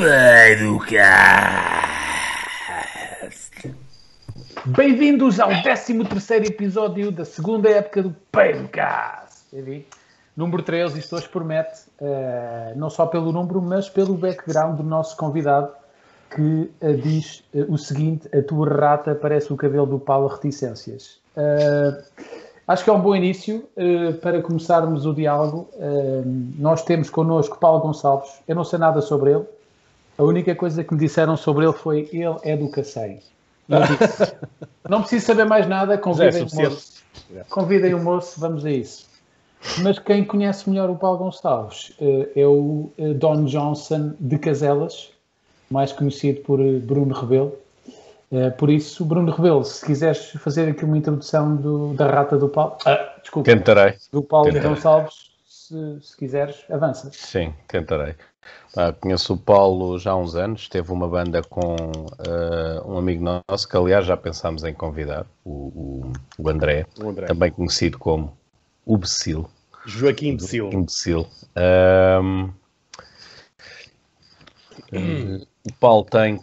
Peidocast. Bem-vindos ao 13 episódio da segunda época do Peidocast. Número 13, isto hoje promete, uh, não só pelo número, mas pelo background do nosso convidado, que uh, diz uh, o seguinte: a tua rata parece o cabelo do Paulo Reticências. acho que é um bom início para começarmos o diálogo. nós temos connosco Paulo Gonçalves. Eu não sei nada sobre ele. A única coisa que me disseram sobre ele foi ele é do Cacém. não preciso saber mais nada, convidem o moço. Convidem o moço, vamos a isso. Mas quem conhece melhor o Paulo Gonçalves é o Don Johnson de Caselas, mais conhecido por Bruno Rebelo. Por isso, Bruno Rebelo, se quiseres fazer aqui uma introdução do, da rata do Paulo. Ah, desculpa. Tentarei. Do Paulo Tentarei. Gonçalves, se, se quiseres, avança. Sim, tentarei. Ah, conheço o Paulo já há uns anos, teve uma banda com uh, um amigo nosso que, aliás, já pensámos em convidar, o, o, o, André, o André, também conhecido como o Becil. Joaquim Becil. Becil. Um, o Paulo tem,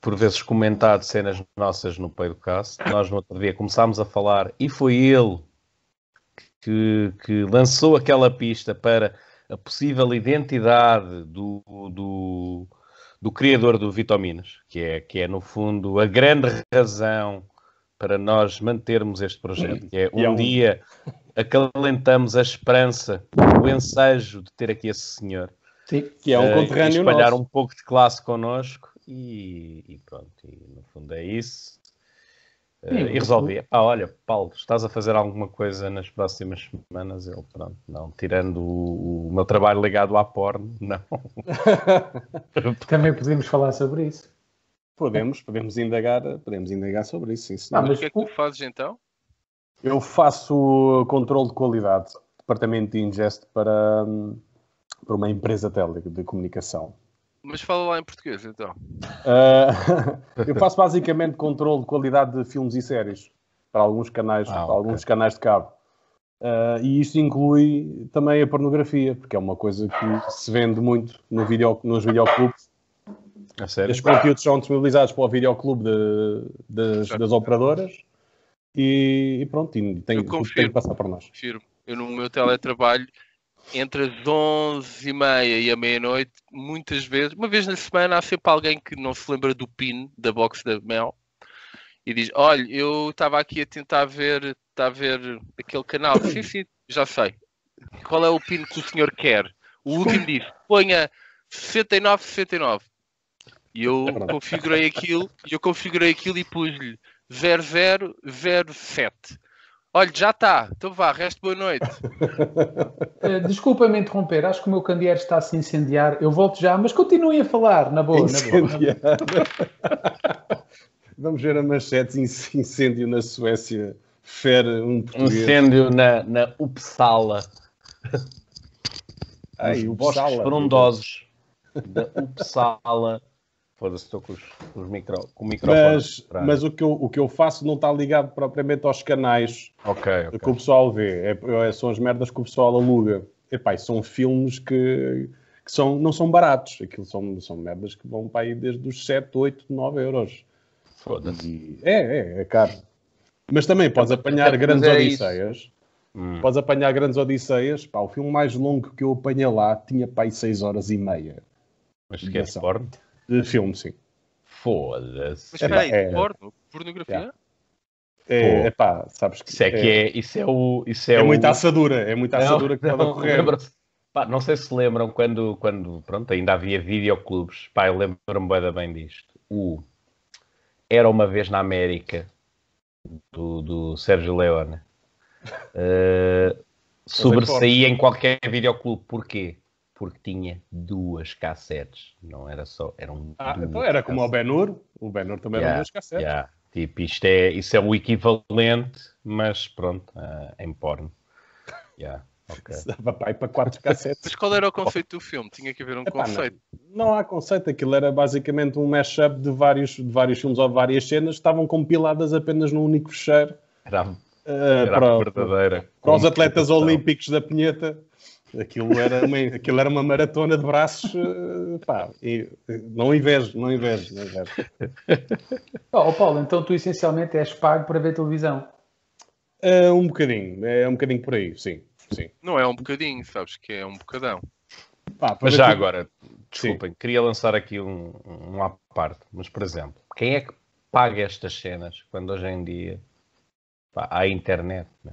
por vezes, comentado cenas nossas no Peidocast. Nós, no outro dia, começámos a falar e foi ele que, que lançou aquela pista para a possível identidade do, do, do criador do Vitaminas, que é, que é, no fundo, a grande razão para nós mantermos este projeto, que é um, um... dia acalentamos a esperança, o ensejo de ter aqui esse senhor. Sim, que é um uh, conterrâneo espalhar nosso. um pouco de classe connosco e, e pronto, e no fundo é isso. Uh, e resolvi. Ah, olha, Paulo, estás a fazer alguma coisa nas próximas semanas? Eu, pronto, não. Tirando o, o meu trabalho ligado à porno, não. Também podemos falar sobre isso. Podemos, podemos indagar, podemos indagar sobre isso, sim, senhor. Ah, mas o que é que tu fazes então? Eu faço controle de qualidade, departamento de ingest para, para uma empresa tele de comunicação. Mas fala lá em português, então. Uh, eu faço basicamente controle de qualidade de filmes e séries para alguns canais, ah, para okay. alguns canais de cabo. Uh, e isto inclui também a pornografia, porque é uma coisa que se vende muito no video, nos videoclubes. A sério? Os conteúdos são disponibilizados para o videoclube de, das, das operadoras e, e pronto, e tem, confirmo, tem que passar para nós. Confirmo. Eu no meu teletrabalho entre as 11 e meia e a meia-noite, muitas vezes, uma vez na semana, há sempre alguém que não se lembra do PIN da box da Mel e diz: Olha, eu estava aqui a tentar ver, está a ver aquele canal. sim, sim, já sei. Qual é o PIN que o senhor quer? O último disse: ponha 69, 69. E eu configurei aquilo, e eu configurei aquilo e pus-lhe 0007. Olha, já está. Então vá, resto boa noite. Uh, Desculpa-me interromper, acho que o meu candeeiro está a se incendiar. Eu volto já, mas continuem a falar, na boa. Na boa. Vamos ver a manchete incêndio na Suécia. Fere um português. Incêndio na, na Uppsala. Ai, Os bosques frondosos da Uppsala. Foda-se, estou com, os, com, os micro, com o microfone. Mas, mas o, que eu, o que eu faço não está ligado propriamente aos canais okay, okay. que o pessoal vê. É, é, são as merdas que o pessoal aluga. Epá, são filmes que, que são, não são baratos. Aquilo são, são merdas que vão para aí desde os 7, 8, 9 euros. Foda-se. É, é, é caro. Mas também podes apanhar grandes é odisseias. Hum. Podes apanhar grandes odisseias. Pá, o filme mais longo que eu apanhei lá tinha para aí 6 horas e meia. Mas que é porno? De filme, sim. Foda-se. Mas espera aí, é, porno? Pornografia? É, é pá, sabes que. Isso é, que é. Isso é o. Isso é, é o... muita assadura. É muita assadura que não, pode ocorrer. Pá, não sei se lembram quando, quando pronto, ainda havia videoclubes. Pá, eu lembro-me bem disto. O Era uma vez na América, do, do Sérgio Leone. Uh, sobressaía em qualquer videoclube. Porquê? Porque tinha duas cassetes, não era só, eram ah, então era como o Ben-Hur, o Ben-Hur também yeah, eram duas cassetes. Yeah. Tipo, isto é, isso é o equivalente, mas pronto, uh, em porno. Yeah, okay. Vai para quatro cassetes. mas qual era o conceito do filme? Tinha que haver um Epá, conceito. Não, não, há conceito, aquilo era basicamente um mashup de vários, de vários filmes ou várias cenas, estavam compiladas apenas num único fecheiro. Era, uh, era para, verdadeira. Para os atletas olímpicos da Pinheta. Aquilo era uma, aquilo era uma maratona de braços, uh, pá, e, não invejo, não invejo, não invejo. Oh, Paulo, então tu essencialmente és pago para ver televisão? Uh, um bocadinho, é um bocadinho por aí, sim, sim. Não é um bocadinho, sabes que é um bocadão. Pá, mas já agora, desculpem, sim. queria lançar aqui um, um à parte, mas por exemplo, quem é que paga estas cenas quando hoje em dia pá, há internet? Né?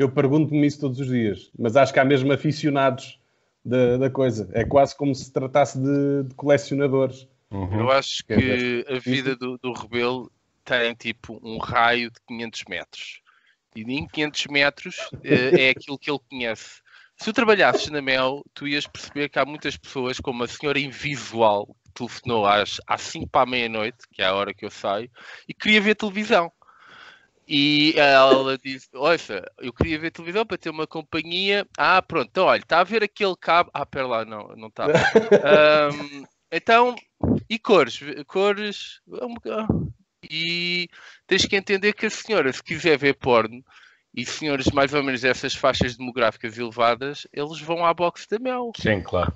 Eu pergunto-me isso todos os dias, mas acho que há mesmo aficionados da, da coisa. É quase como se tratasse de, de colecionadores. Uhum. Eu acho que a vida do, do Rebelo tem tipo um raio de 500 metros. E em 500 metros é aquilo que ele conhece. Se tu trabalhasses na Mel, tu ias perceber que há muitas pessoas, como a senhora invisual, que telefonou às, às 5 para a meia-noite, que é a hora que eu saio, e queria ver televisão. E ela disse: Olha, eu queria ver televisão para ter uma companhia. Ah, pronto, então olha, está a ver aquele cabo. Ah, pera lá, não, não está. um, então, e cores? Cores. E tens que entender que a senhora, se quiser ver porno, e senhores mais ou menos dessas faixas demográficas elevadas, eles vão à box da Mel. Sim, claro.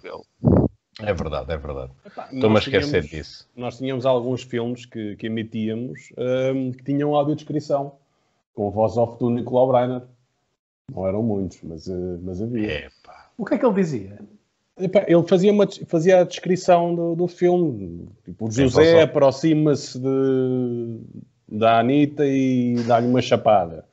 É verdade, é verdade. Estou-me a esquecer disso. Nós tínhamos alguns filmes que, que emitíamos um, que tinham audiodescrição com a voz off do Nicolau Breiner. Não eram muitos, mas, eh, mas havia. Epa. O que é que ele dizia? ele fazia, uma, fazia a descrição do, do filme. Tipo, o José aproxima-se da Anitta e dá-lhe uma chapada.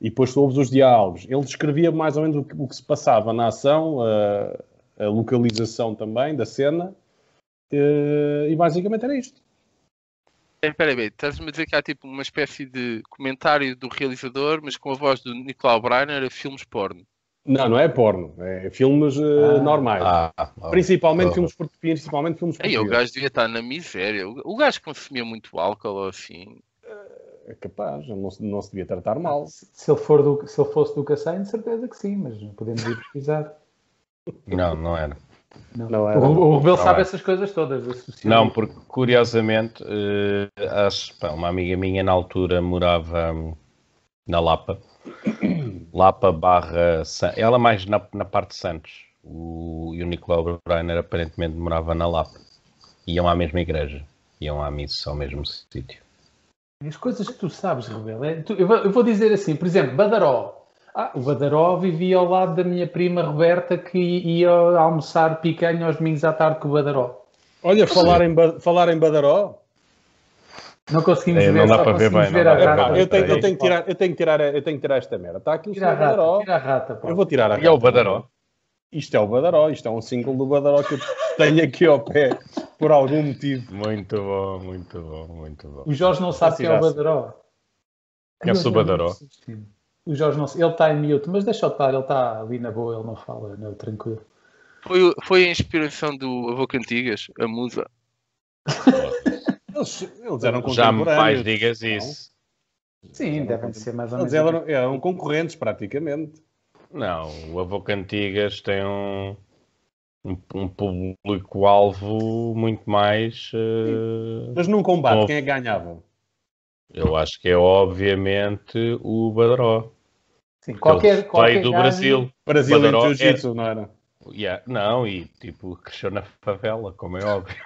E depois tu ouves os diálogos. Ele descrevia mais ou menos o que, o que se passava na ação, a, a, localização também da cena. Eh, e basicamente era isto. Espera aí, estás-me a dizer que há tipo uma espécie de comentário do realizador, mas com a voz do Nicolau Breiner a filmes porno. Não, não é porno, é filmes uh, ah, normais. Ah, principalmente, filmes, principalmente filmes portugueses. o gajo devia estar na miséria. O gajo consumia muito álcool assim. É capaz, não, não se devia tratar mal. Se ele, for do, se ele fosse do de certeza que sim, mas podemos ir pesquisar. Não, não era. Não. Não era. O, Rebelo sabe essas coisas todas. Não, porque curiosamente, uh, acho, pá, uma amiga minha na altura morava um, na Lapa. Lapa barra. Ela mais na, na parte de Santos. O, e o Nicolau Breiner aparentemente morava na Lapa. Iam à mesma igreja. Iam à missa ao mesmo sítio. As coisas que tu sabes, Rebelo. É, tu, eu, vou, eu vou dizer assim, por exemplo, Badaró. Ah, o Badaró vivia ao lado da minha prima Roberta que ia almoçar picanha aos domingos à tarde com o Badaró. Olha, falar em, falar em Badaró. Não conseguimos é, ver, não dá para ver bem. Ver a rata. Eu tenho, eu, tenho que tirar, eu, tenho que tirar, eu tenho que tirar esta merda. Está aqui o tira Badaró. Tira a rata, pô. Eu vou tirar a rata. E é o Badaró. Isto é o Badaró, isto é um single do Badaró que eu tenho aqui ao pé por algum motivo. Muito bom, muito bom, muito bom. O Jorge não sabe quem é o Badaró. É o Badaró. O Jorge não Ele está em mute, mas deixa eu estar, ele está ali na boa, ele não fala, não, tranquilo. Foi, foi a inspiração do Avô Cantigas, a musa. eles, eles eram Já mais digas isso. Sim, devem ser mais ou menos. Eles eram, eram concorrentes, praticamente. Não, o Avô Cantigas tem um, um, um público-alvo muito mais. Uh, Mas num combate, quem é que ganhava? Eu acho que é obviamente o Badaró. Sim, qualquer, qualquer do Brasil. Brasil Badaró em jiu-jitsu, não era? Yeah, não, e tipo, cresceu na favela, como é óbvio.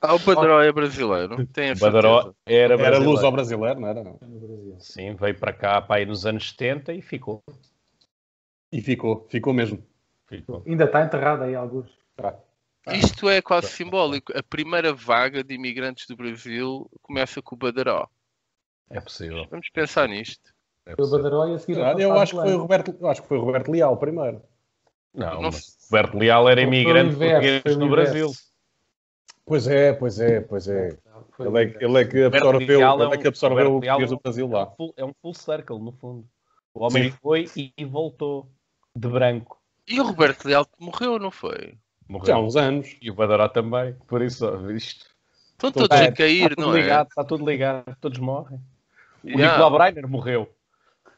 Ah, o Badaró é brasileiro, tem a Badaró era brasileiro. Era luz ao brasileiro, não era? Não. Sim, veio para cá para ir nos anos 70 e ficou. E ficou, ficou mesmo. Ficou. Ainda está enterrado aí alguns. Tá. Isto é quase simbólico. A primeira vaga de imigrantes do Brasil começa com o Badaró. É possível. Vamos pensar nisto. É o Badaró e a seguir claro, eu acho que foi o Roberto, eu acho que foi o Roberto Leal primeiro. Não, não Roberto Leal era imigrante português no Brasil. Pois é, pois é, pois é. Ele é, ele é que absorveu, é um, ele é que absorveu o português do Brasil lá. É um full circle, no fundo. O homem Sim. foi e voltou de branco. E o Roberto Leal morreu, não foi? Morreu. Já há uns anos. E o Badaró também. Por isso, isto. Estão todos é, a cair, está não é? ligado, é? Está tudo ligado, todos morrem. O yeah. Nicolau Breiner morreu.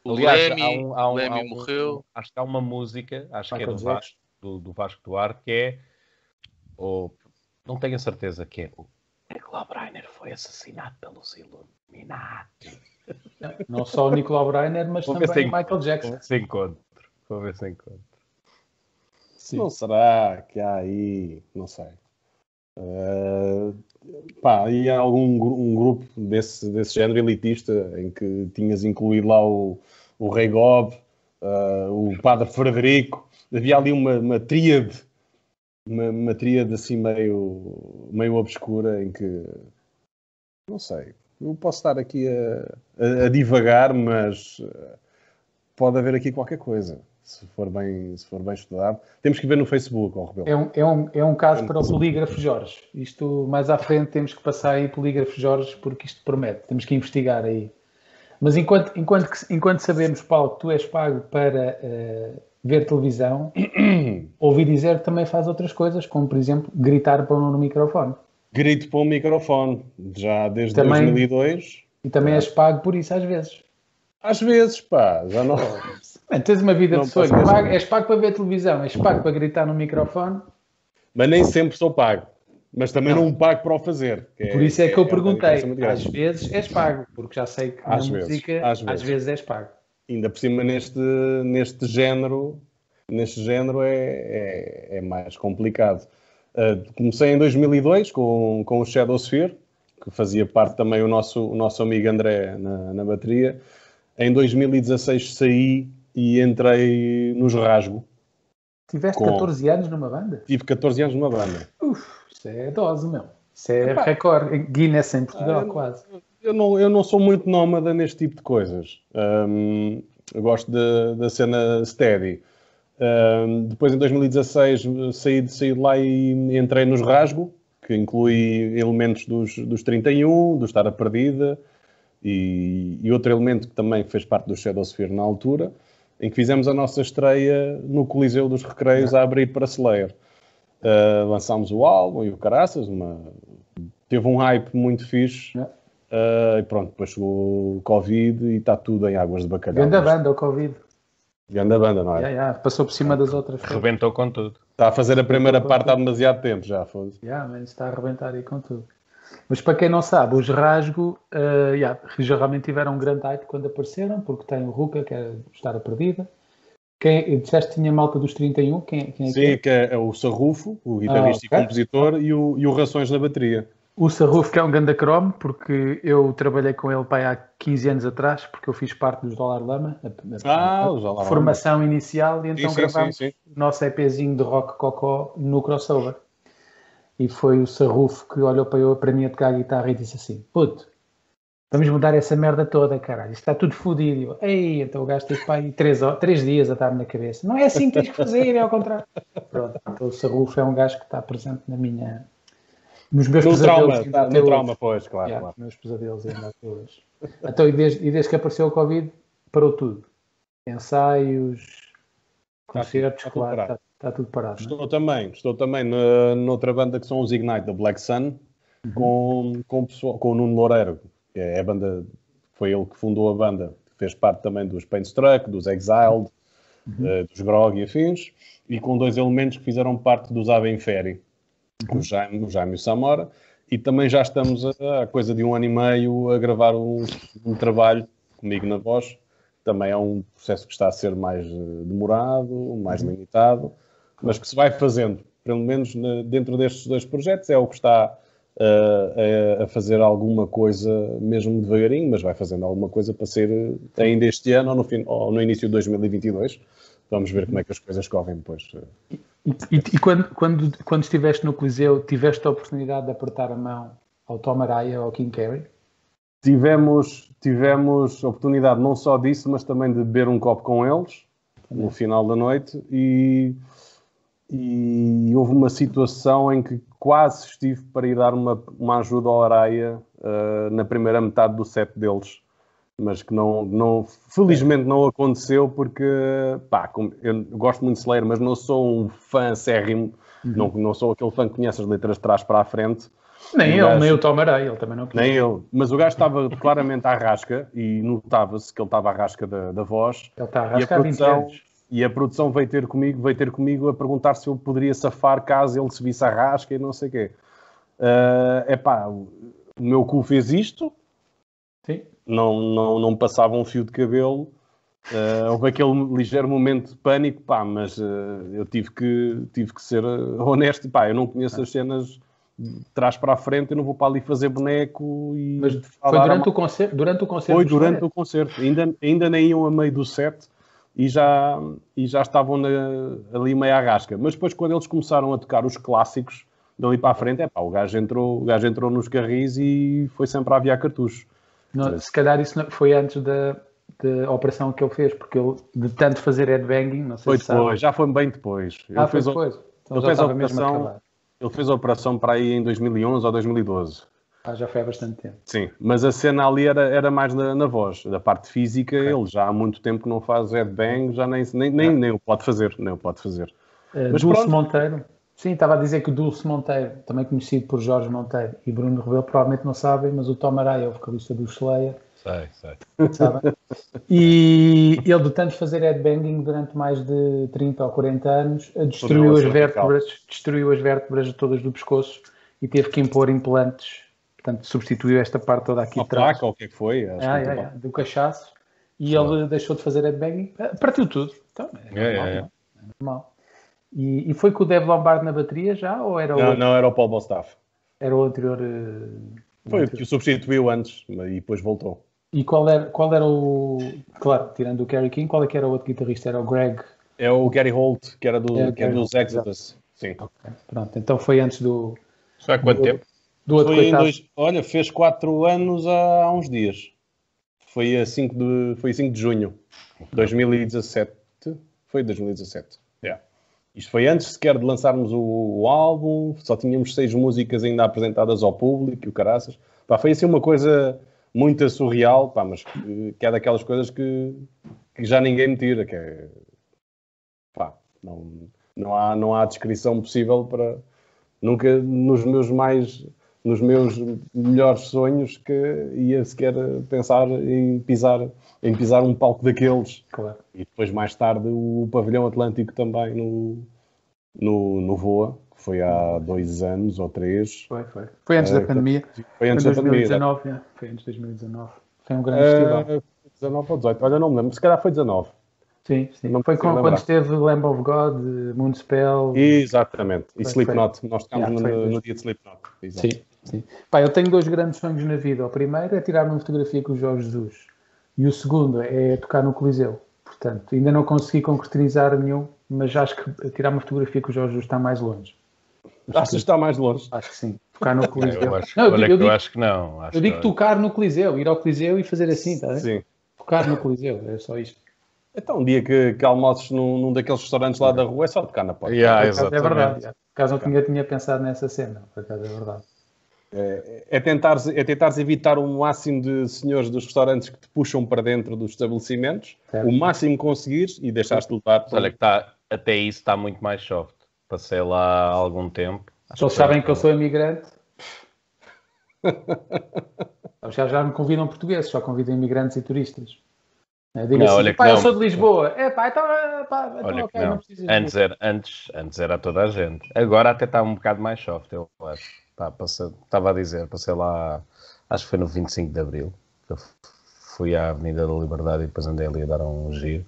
O Aliás, Leme, há um, há um, Leme há um, morreu. Acho que há uma música, acho que é do Vasco, do, do Vasco Duarte, que é. Ou, não tenho a certeza que é. O Nicolau Breiner foi assassinado pelos Illuminati. Não só o Nicolau Breiner, mas Vou também o Michael Jackson. Vou ver se encontro. Vou ver se encontro. Sim. Não será que há aí, não sei. Uh, pá, e há algum um grupo desse, desse género elitista em que tinhas incluído lá o, o Rei Gob, uh, o Padre Frederico, havia ali uma, uma tríade, uma, uma tríade assim meio, meio obscura em que, não sei, eu posso estar aqui a, a, a divagar, mas ah, pode haver aqui qualquer coisa se for bem, se for bem estudado. Temos que ver no Facebook, oh, Rebelo. É um, é, um, é um caso para o polígrafo Jorge. Isto, mais à frente, temos que passar aí polígrafo Jorge, porque isto promete. Temos que investigar aí. Mas enquanto, enquanto, enquanto sabemos, Paulo, que tu és pago para uh, ver televisão, ouvi dizer que também faz outras coisas, como, por exemplo, gritar para um no microfone. Grito para um microfone, já desde também, 2002. E também és pago por isso às vezes. Às vezes, pá, já não. Bem, tens uma vida não de sonho. Pago, és pago para ver televisão, és pago para gritar no microfone. Mas nem sempre sou pago. Mas também não, não pago para o fazer. Por isso é, que eu é, perguntei. às vezes és pago, porque já sei que às na vezes, música às vezes. às vezes és pago. Ainda por cima neste, neste género, neste género é, é, é mais complicado. Uh, comecei em 2002 com, com o Shadow Sphere, que fazia parte também o nosso, o nosso amigo André na, na bateria. Em 2016 saí e entrei nos Rasgo. Tiveste com... 14 anos numa banda? Tive 14 anos numa banda. Uf, isso é dose, meu. Isso é Epá, recorde. Guinness em Portugal, eu, quase. Eu não, eu não sou muito nómada neste tipo de coisas. Um, eu gosto da cena steady. Um, depois, em 2016, saí de, saí de lá e entrei nos Rasgo, que inclui elementos dos, dos 31, do Estar a Perdida, e, e, outro elemento que também fez parte do Shadow Sphere na altura, em que fizemos a nossa estreia no Coliseu dos Recreios a abrir para Slayer. Uh, lançámos o álbum e o Caraças, uma... teve um hype muito fixe. Uh, e pronto, depois chegou o Covid e está tudo em águas de bacalhau. Grande banda, o Covid. Grande banda, não é? Yeah, yeah. Passou por cima das outras. Rebentou com tudo. Está a fazer a primeira parte há demasiado tempo já. Foda yeah, mas está a arrebentar aí com tudo. Mas para quem não sabe, os Rasgo uh, yeah, realmente tiveram um grande hype quando apareceram, porque tem o Ruka, que é Estar a Perdida. Quem, disseste que tinha malta dos 31? Quem, quem é Sim, que é? é? o Sarrufo, o guitarrista ah, okay. e compositor, e o, e o Rações na bateria. O Sarrufo, que é um ganda cromo, porque eu trabalhei com ele pai, há 15 anos atrás, porque eu fiz parte dos Dollar Lama, a, a, ah, a formação inicial, e então sim, gravámos o nosso EPzinho de rock cocó no crossover. E foi o Sarrufo que olhou para eu, para mim a tocar a guitarra e disse assim: Puto, vamos mudar essa merda toda, caralho. Isto está tudo fodido. Ei, então o gajo teve aí três, três dias a estar-me na cabeça. Não é assim que tens que fazer, é ao contrário. Pronto, então o Sarrufo é um gajo que está presente na minha. Nos meus no pesadelos. Trauma, tá, no trauma, pois, claro. Yeah, claro. meus pesadelos ainda até hoje. Então, e desde, e desde que apareceu o Covid, parou tudo. Ensaios, concertos, claro. Está, Está tudo parado. Estou é? também, estou também na, noutra banda que são os Ignite da Black Sun, uhum. com, com, pessoal, com o Nuno Loureiro, que é a banda, foi ele que fundou a banda, fez parte também dos Painstruck, dos Exiled, uhum. uh, dos Grog e afins, e com dois elementos que fizeram parte dos Ave Inferi, uhum. o, Jaime, o Jaime e o Samora, e também já estamos há coisa de um ano e meio a gravar um, um trabalho comigo na voz, também é um processo que está a ser mais eh, demorado, mais uhum. limitado, mas que se vai fazendo, pelo menos dentro destes dois projetos, é o que está uh, a, fazer alguma coisa, mesmo devagarinho, mas vai fazendo alguma coisa para ser eh, ainda este ano ou no, fim, ou no início de 2022. Vamos ver como é que as coisas correm depois. E, e, e quando, quando, quando estiveste no Coliseu, tiveste a oportunidade de apertar a mão ao Tom Araya ou ao King Carey? Tivemos, tivemos oportunidade não só disso, mas também de beber um copo com eles no final da noite e e houve uma situação em que quase estive para ir dar uma, uma ajuda ao Araia uh, na primeira metade do set deles, mas que não, não felizmente não aconteceu porque pá, eu gosto muito de Slayer, mas não sou um fã acérrimo, uhum. não, não sou aquele fã que conhece as letras de trás para a frente. Nem ele, gajo, nem o Tom Araia, ele também não quis. Nem ele, mas o gajo estava claramente à rasca e notava-se que ele estava à rasca da, da voz. Ele está à rasca há 20 anos e a produção veio ter comigo, veio ter comigo a perguntar se eu poderia safar caso ele se visse a rasca e não sei o quê. É uh, pá, o meu cu fez isto. Sim. Não, não, não passava um fio de cabelo. Uh, houve aquele ligeiro momento de pânico, pá, mas uh, eu tive que, tive que ser honesto. Pá, eu não conheço as cenas de trás para a frente, eu não vou para ali fazer boneco e. Mas foi durante, o concerto, durante o concerto? Foi durante o concerto, ainda, ainda nem iam a meio do set e já, e já estavam na, ali meio à rasca. Mas depois, quando eles começaram a tocar os clássicos, dali para a frente, é pá, o gajo entrou, o gajo entrou nos carris e foi sempre a aviar cartuchos. Não, se calhar isso foi antes da, da operação que ele fez, porque ele, de tanto fazer headbanging, não sei foi se depois, sabe. já foi bem depois. Ah, ele fez depois? Então ele fez a operação, ele fez a operação para aí em 2011 ou 2012. Ah, já foi há bastante tempo. Sim, mas a cena ali era, era mais na, na voz. Da parte física, okay. ele já há muito tempo que não faz headbang, já nem, nem, nem, nem o pode fazer. Nem o pode fazer. Uh, mas Dulce pronto. Monteiro. Sim, estava a dizer que o Dulce Monteiro, também conhecido por Jorge Monteiro e Bruno Rebelo, provavelmente não sabem, mas o Tom Araya, o vocalista do Slayer, Sei, sei. Sabe? E ele, de tanto fazer headbanging durante mais de 30 ou 40 anos, destruiu as vértebras, destruiu as vértebras todas do pescoço e teve que impor implantes Portanto, substituiu esta parte toda aqui atrás. Placa, ou o que é que foi? Ah, é, é, do cachaço. E ele deixou de fazer headbanging. Ah, partiu tudo. Então, é, é normal. É, é. normal. E, e, foi com o Dave Lombardo na bateria já? Ou era não, outro? não, era o Paul Bostaff. Era o anterior... Uh, foi o que o substituiu antes e depois voltou. E qual era, qual era o... Claro, tirando o Kerry King, qual é que era o outro guitarrista? Era o Greg... É o Gary Holt, que era, do, é, que era dos Exodus. Sim. Okay. Pronto, então foi antes do... Já há quanto do, tempo? Do outro foi dois, olha, fez 4 anos há, há, uns dias. Foi a 5 de, foi 5 de junho de 2017. Foi 2017. Yeah. Isto foi antes sequer de lançarmos o, o, álbum, só tínhamos seis músicas ainda apresentadas ao público e o caraças. Pá, foi assim uma coisa muito surreal, pá, mas que, que é daquelas coisas que, que já ninguém me tira, que é, pá, não, não, há, não há descrição possível para nunca nos meus mais nos meus melhores sonhos que ia sequer pensar em pisar, em pisar um palco daqueles. Claro. E depois, mais tarde, o pavilhão Atlântico também no, no, no Voa, que foi há dois anos ou três. Foi, foi. Foi antes uh, da pandemia. Foi antes foi da 2019, pandemia. É. Foi antes de 2019. Foi um grande uh, festival. 19 ou 18, olha, não me lembro, se calhar foi 19. Sim, sim. Não foi quando esteve Lamb of God, Moonspell. Exatamente. E Slipknot. Nós estávamos yeah, no, no, dia de Slipknot. Exato. Sim. Sim. Pá, eu tenho dois grandes sonhos na vida. O primeiro é tirar uma fotografia com o Jorge Jesus. E o segundo é tocar no Coliseu. Portanto, ainda não consegui concretizar nenhum, mas acho que tirar uma fotografia com o Jorge Jesus está mais longe. Acho que está mais longe? Acho que sim. Tocar no Coliseu. Eu acho, não, eu, digo, eu acho que não. Acho eu digo que... tocar no Coliseu, ir ao Coliseu e fazer assim, está Sim. Tocar no Coliseu, é só isto. Então, um dia que, que almoços num, num, daqueles restaurantes lá da rua é só tocar na porta. Yeah, é verdade. Por acaso não tinha, tinha pensado nessa cena. Por acaso é verdade. É, é, tentares, é tentares evitar o máximo de senhores dos restaurantes que te puxam para dentro dos estabelecimentos, certo. o máximo conseguires e deixaste de lutar. Olha que está, até isso está muito mais soft. Passei lá há algum tempo. Só sabem que eu sou imigrante. já, já me convidam portugueses, só convidam imigrantes e turistas. Diga não, assim, pá, eu sou de Lisboa. É pá, então, pá, então olha okay, não. não antes, era, antes, antes era toda a gente. Agora até está um bocado mais soft, eu acho. Tá, estava a dizer, passei lá, acho que foi no 25 de Abril, que eu fui à Avenida da Liberdade e depois andei ali a dar um giro.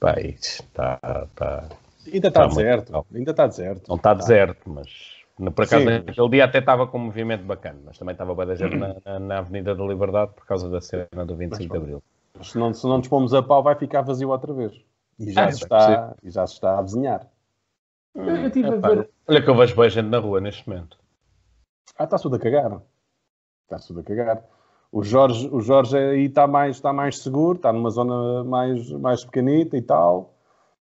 Pá, está, está, ainda está tá deserto, muito... ainda está deserto. Não está tá. deserto, mas por acaso Sim, aquele dia até estava com um movimento bacana, mas também estava bem da gente na, na, na, Avenida da Liberdade por causa da cena do 25 mas, de Abril. Se não, se não nos pomos a pau, vai ficar vazio outra vez. E já, ah, se, está, e já se está a vizinhar. Eu, eu tive é, a ver... Olha que eu vejo bem gente na rua neste momento. Ah, está tudo a cagar. Está tudo a cagar. O Jorge, o Jorge aí está mais, está mais seguro, está numa zona mais, mais pequenita e tal.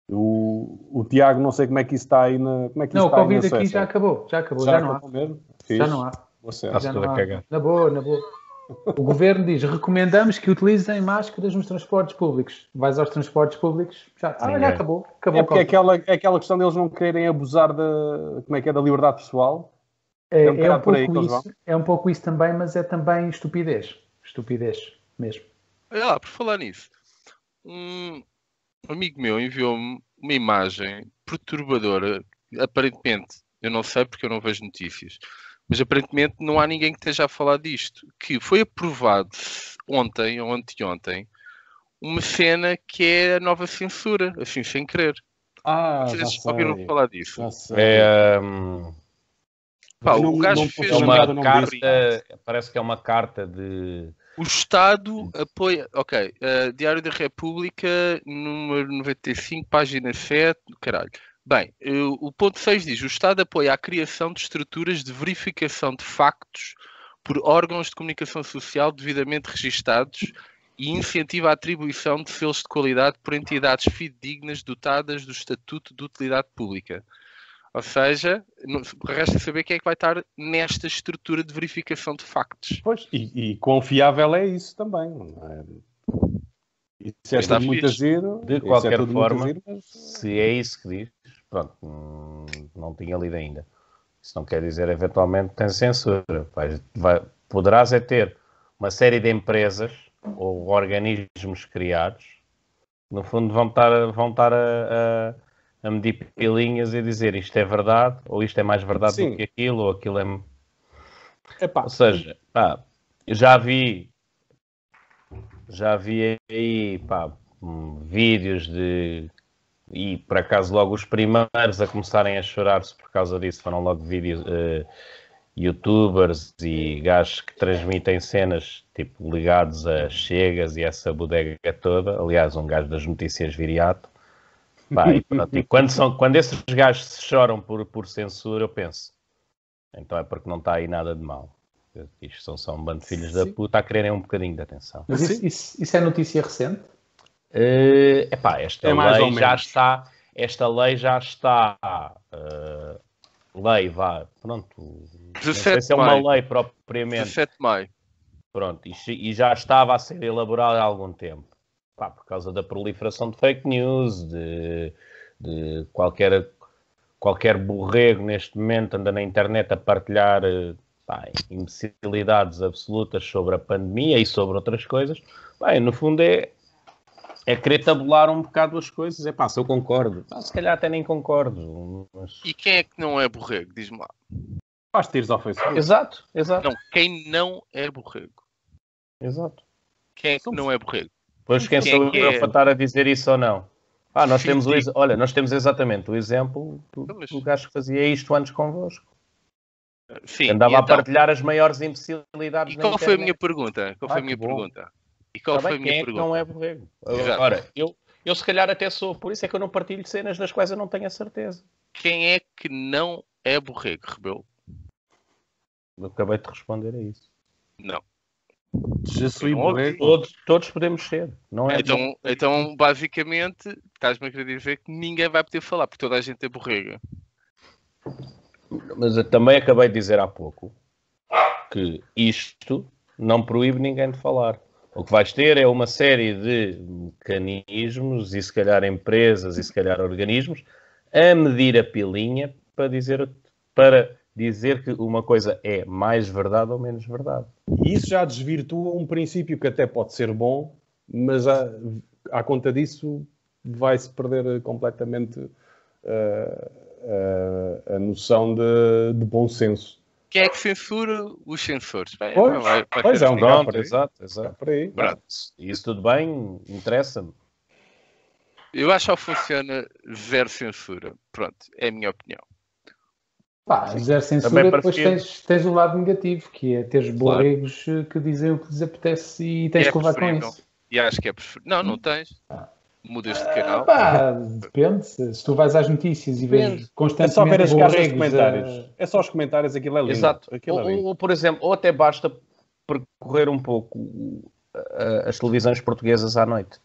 O, o Tiago, não sei como é que isso está aí na. Como é que não, o Covid aqui já acabou, já acabou, já, já não há. Mesmo? Já não há. Está tudo a cagar. Na boa, na boa. O governo diz: recomendamos que utilizem máscaras nos transportes públicos. Vais aos transportes públicos, já, ah, já acabou. acabou é porque é aquela, é aquela questão deles não quererem abusar da, como é que é, da liberdade pessoal. É, é, um, é um pouco isso, é um pouco isso também, mas é também estupidez. Estupidez mesmo. Ah, por falar nisso, um amigo meu enviou-me uma imagem perturbadora. Aparentemente, eu não sei porque eu não vejo notícias, mas aparentemente não há ninguém que esteja a falar disto. Que foi aprovado ontem ou anteontem uma cena que é a nova censura, assim, sem querer. Ah, Vocês já ouviram falar disso? Já sei. É, hum, Pá, Não- o gajo fez uma carta, parece que é uma carta de. O Estado apoia. Ok, eh, Diário da República, número 95, página 7. Caralho. Bem, eh, o ponto 6 diz: o Estado apoia a criação de estruturas de verificação de factos por órgãos de comunicação social devidamente registados e incentiva a atribuição de selos de qualidade por entidades fidedignas dotadas do Estatuto de Utilidade Pública. Ou seja, não- resta saber quem é que vai estar nesta estrutura de verificação de factos. Pois, e, e confiável é isso também. não é? Isso é Está tudo muito giro. De é qualquer muito forma, giro, mas- Se é isso que diz, pronto, hum, não tinha lido ainda. Isso não quer dizer, eventualmente, tem censura. Vai, vai- poderás é ter uma série de empresas ou organismos criados, no fundo vão estar, vão estar a, a- a medir pilinhas e dizer isto é verdade, ou isto é mais verdade Sim. do que aquilo, ou aquilo é... Epá, Ou seja, pá, já vi, já vi aí, pá, vídeos de, e por acaso logo os primeiros a começarem a chorar-se por causa disso foram logo vídeos, eh, youtubers e gajos que transmitem cenas, tipo, ligados a Chegas e essa bodega toda, aliás, um gajo das notícias viriato, Pá, e pronto, e quando, são, quando esses gajos choram por, por censura, eu penso, então é porque não está aí nada de mal. Isto são só um bando de filhos da Sim. puta a quererem um bocadinho de atenção. Mas isso, isso- isso é notícia recente? Eh, epá, esta É mais lei já está, esta lei já está, eh, lei, vá, pronto, não sei 17 se é de uma maio. lei propriamente, 17 de maio. pronto, e, e já estava a ser elaborada há algum tempo, pá, por causa da proliferação de fake news, de, de qualquer, qualquer borrego neste momento anda na internet a partilhar eh, pá, imbecilidades absolutas sobre a pandemia e sobre outras coisas, bem, no fundo é, é querer tabular um bocado as coisas, é pá, se eu concordo, pá, se calhar até nem concordo, mas... E quem é que não é borrego? Diz-me lá. faz tiros ao Facebook. Exato, exato, Não, quem não é borrego? exato. Quem é que Somos- não é borrego? Pois quem Quem sou é eu é? para estar a dizer isso ou não? Ah, nós Sim, temos o olha, nós temos exatamente o exemplo do, Então, do gajo que fazia isto antes convosco. Sim. Andava e a então? partilhar as maiores imbecilidades E qual foi a minha pergunta? Qual Ah, foi a que minha bom. pergunta? E qual Tá foi a minha quem é que pergunta? não é borrego? Exato. Ora, eu, eu se calhar até sou, por isso é que eu não partilho cenas das quais eu não tenho a certeza. Quem é que não é borrego, Rebelo? Eu acabei de responder a isso. Não. Je suis Não borrego. Todos, todos podemos ser, não é? Então, então, basicamente, estás-me a querer dizer que ninguém vai poder falar, porque toda a gente é borrega. Mas eu também acabei de dizer há pouco que isto não proíbe ninguém de falar. O que vais ter é uma série de mecanismos e se calhar empresas e se calhar organismos a medir a pilinha para dizer, para dizer que uma coisa é mais verdade ou menos verdade. E isso já desvirtua um princípio que até pode ser bom, mas à, à conta disso vai-se perder completamente uh, uh, a noção de, de bom senso. Quem é que censura os sensores? Bem, Pois, vai- vai pois ser é um assim. Por aí. exato, Está exato. por aí. Pronto. Isso tudo bem, interessa-me. Eu acho que funciona zero censura. Pronto, é a minha opinião. Pá, zero censura, Também depois tens, tens o lado negativo, que é teres borregos eh, que dizem o que lhes apetece e tens É que levar com isso. E acho que é preferível. Não, não tens. Mudas de Ah, canal. pá, depende. Se tu vais às notícias e vês É constantemente só ver as caixas de borregos a- comentários. É só os comentários, aquilo é lindo. Exato. Aquilo é Ou, lindo. ou, por exemplo, ou até basta percorrer um pouco uh, as televisões portuguesas à noite.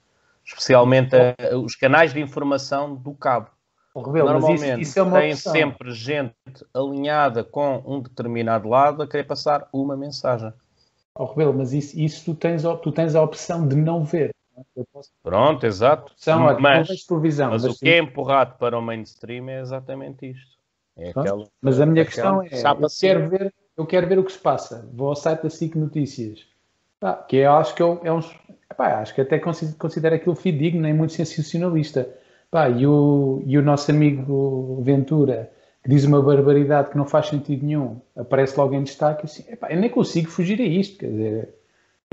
Especialmente os canais de informação do cabo. Rebelo, Normalmente isso, isso é têm opção. sempre gente alinhada com um determinado lado a querer passar uma mensagem. Oh, Rebelo, mas isso, isso tu, tens, a- tu tens a opção de não ver. Eu posso Pronto, exato. opção, não mas vejo televisão. mas mas o que é empurrado para o mainstream é exatamente isto. É Pronto. aquela, Mas a minha aquela questão é, eu quero, ver, eu quero ver o que se passa. Vou ao site da SIC Notícias. Pá, que eu acho que é, um- é uns... Pá, acho que até consi- considero aquilo fidedigno, nem muito sensacionalista. Pá, e, o, e o nosso amigo Ventura, que diz uma barbaridade que não faz sentido nenhum, aparece logo em destaque, assim, epá, eu nem consigo fugir a isto, quer dizer,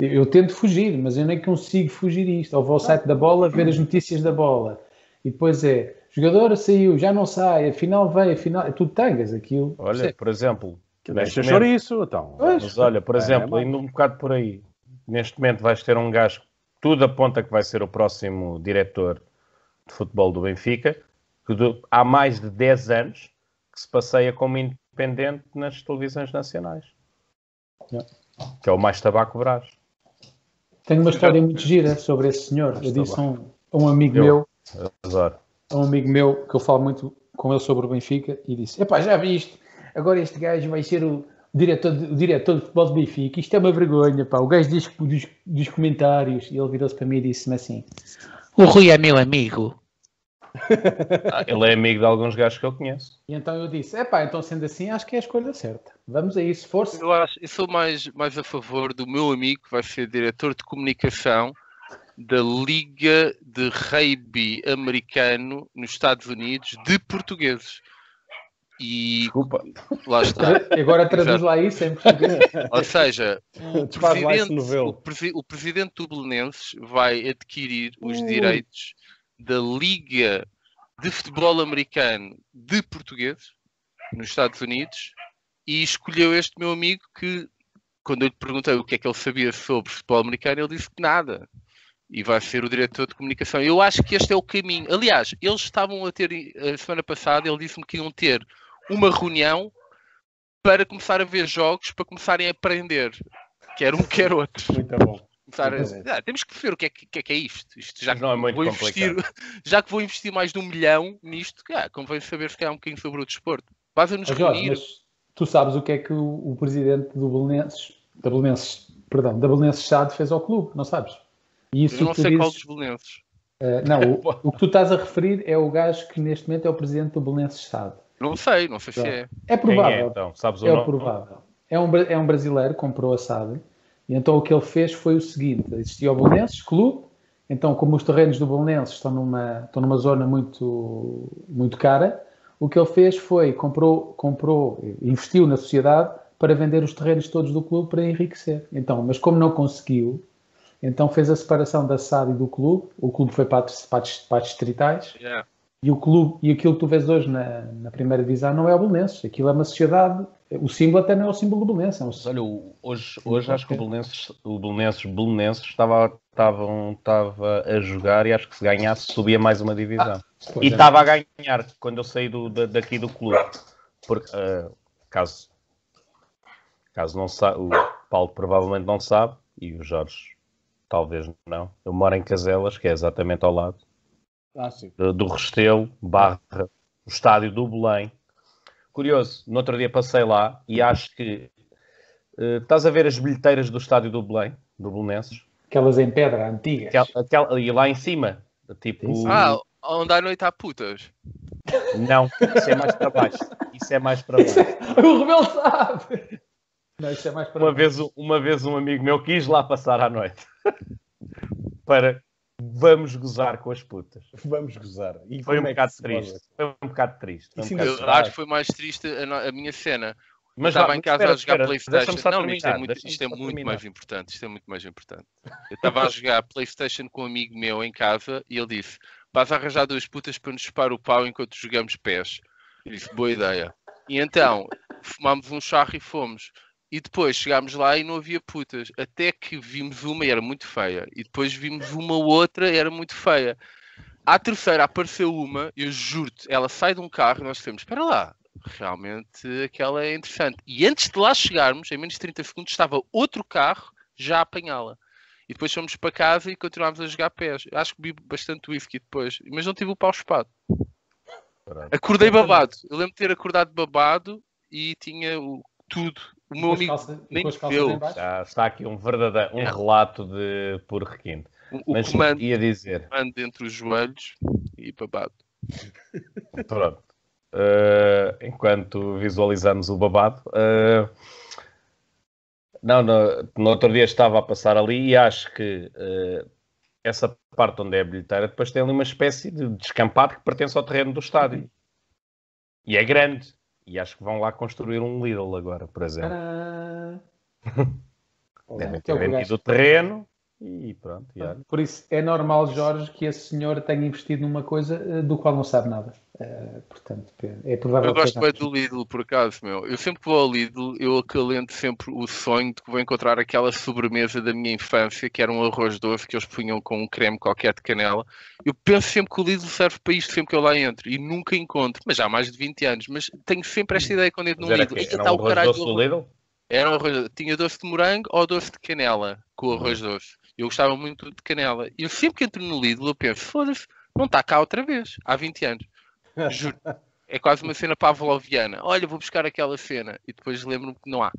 Eu tento fugir, mas eu nem consigo fugir isto. Ou vou ao site da bola ver as notícias da bola. E depois é, jogador saiu, já não sai, afinal veio, afinal... Tu tengas aquilo. Olha, por exemplo... Deixa chouriço, então. Mas olha, por é, exemplo, é, indo um bocado por aí. Neste momento vais ter um gajo, tudo aponta que vai ser o próximo diretor de futebol do Benfica, que do, há mais de 10 anos que se passeia como independente nas televisões nacionais. Yeah. Que é o mais tabaco brás. Tenho uma história muito gira sobre esse senhor. Eu disse a um, um amigo eu, meu, a um amigo meu, que eu falo muito com ele sobre o Benfica, e disse: Epá, já viste? Agora este gajo vai ser o diretor de, o diretor de futebol do Benfica. Isto é uma vergonha, pá. O gajo diz dos, dos comentários, e ele virou-se para mim e disse-me assim: O Rui é meu amigo. Ah, ele é amigo de alguns gajos que eu conheço. E então eu disse: é pá, então sendo assim, acho que é a escolha certa. Vamos a isso, força. Eu, acho, eu sou mais, mais a favor do meu amigo, que vai ser diretor de comunicação da Liga de Rugby Americano nos Estados Unidos de portugueses. E Desculpa. lá está. Agora traduz lá isso em português. Ou seja, o presidente, o, presi o presidente do Belenenses vai adquirir os uh. direitos da Liga de Futebol Americano de Portugueses nos Estados Unidos e escolheu este meu amigo que, quando eu lhe perguntei o que é que ele sabia sobre futebol americano, ele disse que nada. E vai ser o diretor de comunicação. Eu acho que este é o caminho. Aliás, eles estavam a ter, a semana passada, ele disse-me que iam ter uma reunião para começar a ver jogos, para começarem a aprender. Quer um, quer outro. Muito bom começar a, ah, temos que ver o que é que, é, que é isto. isto já, que não é muito vou investir, já que vou investir mais de um milhão nisto, ah, convém saber se calhar um bocadinho sobre o desporto. Basta-nos reunir. Mas tu sabes o que é que o, o presidente do Belenenses, da Belenenses, perdão, da Belenenses Estado fez ao clube, não sabes? E isso Eu não sei dizes, qual dos Belenenses. Uh, não, o, o, que tu estás a referir é o gajo que neste momento é o presidente do Belenenses Estado. Não sei, não sei se é. É provável. É, então? Sabes o é nome? provável. É um, é um brasileiro, comprou a SAD e então o que ele fez foi o seguinte: existia o Bolonenses Clube, então, como os terrenos do Bolonenses estão numa, estão numa zona muito, muito cara, o que ele fez foi comprou, comprou, investiu na sociedade para vender os terrenos todos do clube para enriquecer. Então, mas como não conseguiu, então fez a separação da SAD e do clube. O clube foi para, para, para as distritais. Yeah. E o clube, e aquilo que tu vês hoje na, na primeira divisão não é o Belenenses. Aquilo é uma sociedade o símbolo até não é o símbolo do Belenenses. É um... Olha, hoje, hoje acho que o Belenenses, o Belenenses, Belenenses estava, estava, estava a jogar e acho que se ganhasse subia mais uma divisão. Ah, e é. estava a ganhar quando eu saí do, daqui do clube. Porque, uh, caso, caso não sabe, o Paulo provavelmente não sabe, e o Jorge talvez não, eu moro em Caselas, que é exatamente ao lado. Ah, do, do Restelo, barra, o estádio do Belém, curioso, no outro dia passei lá e acho que uh, estás a ver as bilheteiras do estádio do Belém, do Belenenses? Aquelas em pedra, antigas. Aquela, aquela, e lá em cima, tipo. Ah, onde à noite há putas. Não, isso é mais para baixo. Isso é mais para baixo. o Rebelo sabe! Não, isso é mais para uma baixo. vez, uma vez um amigo meu quis lá passar à noite para Vamos gozar com as putas. Vamos gozar. E foi um é bocado triste. Foi um bocado triste. Um bocado eu acho que foi mais triste a, a minha cena. Mas estava em casa espera, a jogar espera, Playstation. Não, isto é muito, isto é muito mais importante. Isto é muito mais importante. Eu estava a jogar Playstation com um amigo meu em casa e ele disse: Vais arranjar duas putas para nos chupar o pau enquanto jogamos pés. Eu disse: Boa ideia. E então fumámos um charro e fomos. E depois chegámos lá e não havia putas. Até que vimos uma e era muito feia. E depois vimos uma outra e era muito feia. À terceira apareceu uma, eu juro-te, ela sai de um carro e nós dissemos: Espera lá, realmente aquela é interessante. E antes de lá chegarmos, em menos de 30 segundos, estava outro carro já a apanhá-la. E depois fomos para casa e continuámos a jogar pés. Acho que bebi bastante whisky depois, mas não tive o pau espado. Acordei babado. Eu lembro de ter acordado babado e tinha o, tudo o meu amigo nem deu. Já está aqui um verdadeiro um é. relato de por requinte. O, Mas comando, ia dizer. Comando entre os joelhos e babado. Pronto. Uh, enquanto visualizamos o babado. Uh, não, no, no, outro dia estava a passar ali e acho que uh, essa parte onde é a bilheteira depois tem ali uma espécie de descampado que pertence ao terreno do estádio. E é grande. E acho que vão lá construir um Lidl agora, por exemplo. Devem ter vendido o terreno e pronto. E Por isso é normal, Jorge, que esse senhor tenha investido numa coisa eh, do qual não sabe nada. Uh, portanto, é provável Eu gosto bem do Lidl, por acaso, meu. Eu sempre que vou ao Lidl, eu acalento sempre o sonho de que vou encontrar aquela sobremesa da minha infância, que era um arroz doce que eles punham com um creme qualquer de canela. Eu penso sempre que o Lidl serve para isto sempre que eu lá entro e nunca encontro, mas já há mais de 20 anos. Mas tenho sempre esta ideia quando entro no Lidl. Era, era um o caralho doce do Lidl? Era um arroz, tinha doce de morango ou doce de canela com o arroz uhum. doce. Eu gostava muito de canela. E eu sempre que entro no Lidl, eu penso, foda-se, não está cá outra vez, há 20 anos. Juro. É quase uma cena pavloviana. Olha, vou buscar aquela cena. E depois lembro-me que não há.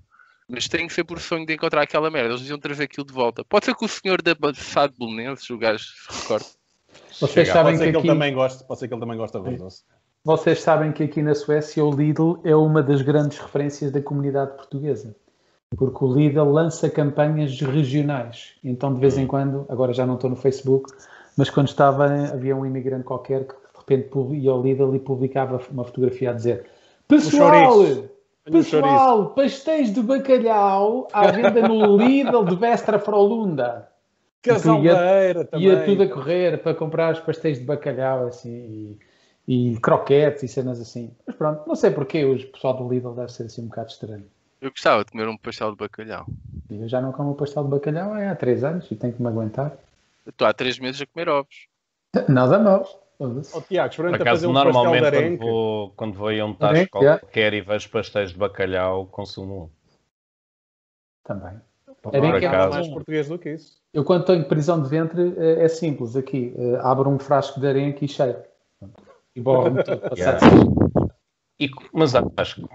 Mas tenho sempre o sonho de encontrar aquela merda. Eles deviam trazer aquilo de volta. Pode ser que o senhor da Sá de Belenenses, o gajo se recorde. Vocês Chega. sabem pode que, que aqui... ele também gosta, pode ser que ele também gosta de doce. Vocês sabem que aqui na Suécia o Lidl é uma das grandes referências da comunidade portuguesa porque o Lidl lança campanhas regionais. Então, de vez em hum. quando, agora já não estou no Facebook, mas quando estava, havia um imigrante qualquer que repente ia ao Lidl e publicava uma fotografia a dizer: Pessoal, pessoal, pastéis de bacalhau à venda no Lidl de Vestra Frolunda. Casaldeira também. Ia tudo a correr para comprar os pastéis de bacalhau assim e, e croquetes e cenas assim. Mas pronto, não sei porque o pessoal do Lidl deve ser assim um bocado estranho. Eu gostava de comer um pastel de bacalhau. Eu já não como pastel de bacalhau há três anos e tenho que me aguentar. Estou há três meses a comer ovos. Nada mal. Oh, Tiago, Por acaso, um normalmente quando vou, quando vou a um tacho qualquer yeah. e vejo pastéis de bacalhau, consumo um. Também. Arenque é mais português do que isso. Eu quando estou em prisão de ventre é, é simples aqui. Eh, abro um frasco de arenque e cheiro. E borro-me todo. Yeah. E, mas acho que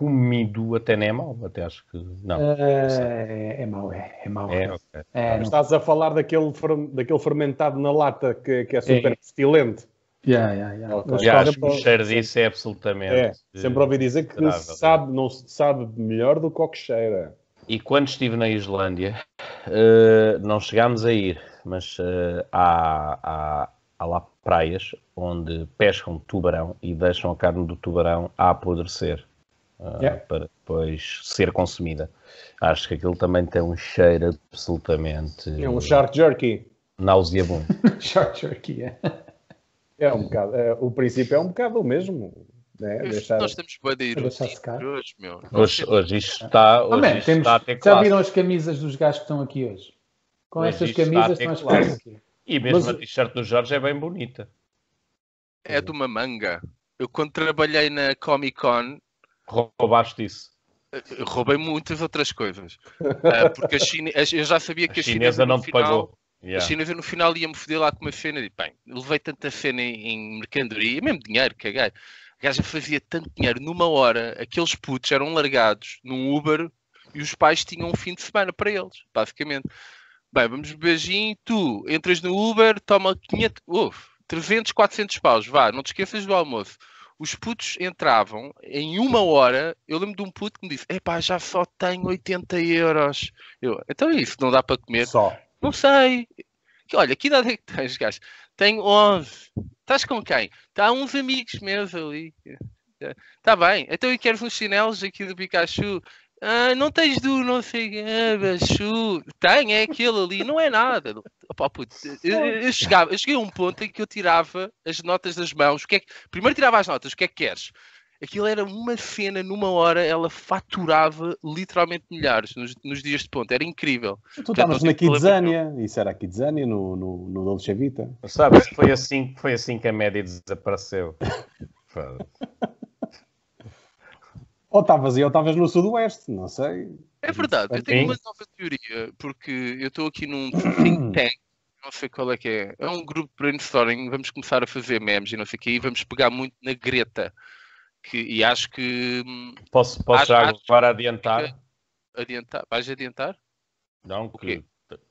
comido até nem é mau, até acho que não. é, é mau, é, é mau. É, okay. é, Estás a falar daquele, daquele fermentado na lata que, que é super estilente. Yeah, yeah, yeah. Okay. Yeah, acho que o cheiro disso é absolutamente. É, sempre ouvi dizer que sabe, não sabe melhor do que o que cheira. E quando estive na Islândia, uh, não chegámos a ir, mas uh, há, há, há lá praias onde pescam tubarão e deixam a carne do tubarão a apodrecer uh, yeah. para depois ser consumida. Acho que aquilo também tem um cheiro absolutamente. É um shark jerky. Nauseabundo. shark jerky, é. É um bocado. É, o princípio é um bocado o mesmo. Né? Deixar... Nós estamos bem de hoje, meu. Hoje, hoje isto está. Hoje oh, man, temos, está já viram as camisas dos gajos que estão aqui hoje? Com hoje estas camisas estão as aqui. E mesmo Mas... a t-shirt do Jorge é bem bonita. É de uma manga. Eu quando trabalhei na Comic Con roubaste isso? roubei muitas outras coisas. Uh, porque a China, eu já sabia que a, a chinesa, chinesa não final, pagou. Yeah. A chinesa no final ia-me foder lá com uma cena. E, bem, levei tanta cena em, em mercadoria, mesmo dinheiro, caguei. A gaja fazia tanto dinheiro numa hora, aqueles putos eram largados num Uber e os pais tinham um fim de semana para eles, basicamente. Bem, vamos beijinho, tu entras no Uber, toma 500, uf, 300, 400 paus, vá, não te esqueças do almoço os putos entravam em uma hora. Eu lembro de um puto que me disse: Epá, já só tenho 80 euros. Eu, então é isso, não dá para comer? Só. Não sei. Olha, que idade é que tens, gajo? Tenho 11. Estás com quem? Está uns amigos meus ali. Está bem. Então e queres uns chinelos aqui do Pikachu? Ah, não tens do não sei Chu. Tem, é aquele ali, não é nada. Opa, puto, eu, eu, chegava, eu cheguei a um ponto em que eu tirava as notas das mãos. O que é que, primeiro tirava as notas, o que é que queres? Aquilo era uma cena, numa hora ela faturava literalmente milhares nos, nos dias de ponto, era incrível. Tu estavas na Kidzania, isso era a Kidzania no, no, no Dolce Vita. Sabes, foi assim, foi assim que a média desapareceu. Ou estavas aí ou estavas no Sudoeste, não sei. É verdade, eu tenho uma nova teoria, porque eu estou aqui num think tank, não sei qual é que é. É um grupo de brainstorming, vamos começar a fazer memes e não sei o quê, e vamos pegar muito na Greta. Que, e acho que. Hum, posso, posso acho, já agora adiantar? Adiantar? Vais adiantar? Não, que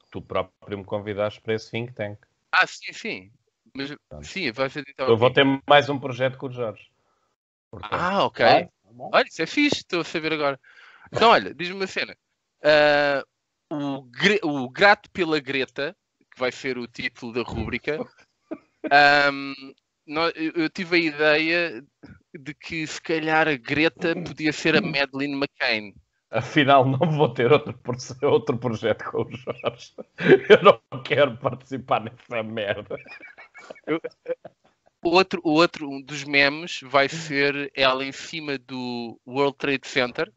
tu próprio me convidaste para esse think tank. Ah, sim, sim. Mas, sim, vais adiantar. Eu vou ter mais um projeto com o Jorge. Portanto, ah, ok. Tá olha, isso é fixe, estou a saber agora. Então, olha, diz-me uma cena. Uh, o, o, Grato pela Greta, que vai ser o título da rúbrica, um, eu tive a ideia de que se calhar a Greta podia ser a Madeleine McCain. Afinal, não vou ter outro, outro projeto com o Jorge. Eu não quero participar nessa merda. O outro, o outro um dos memes vai ser ela em cima do World Trade Center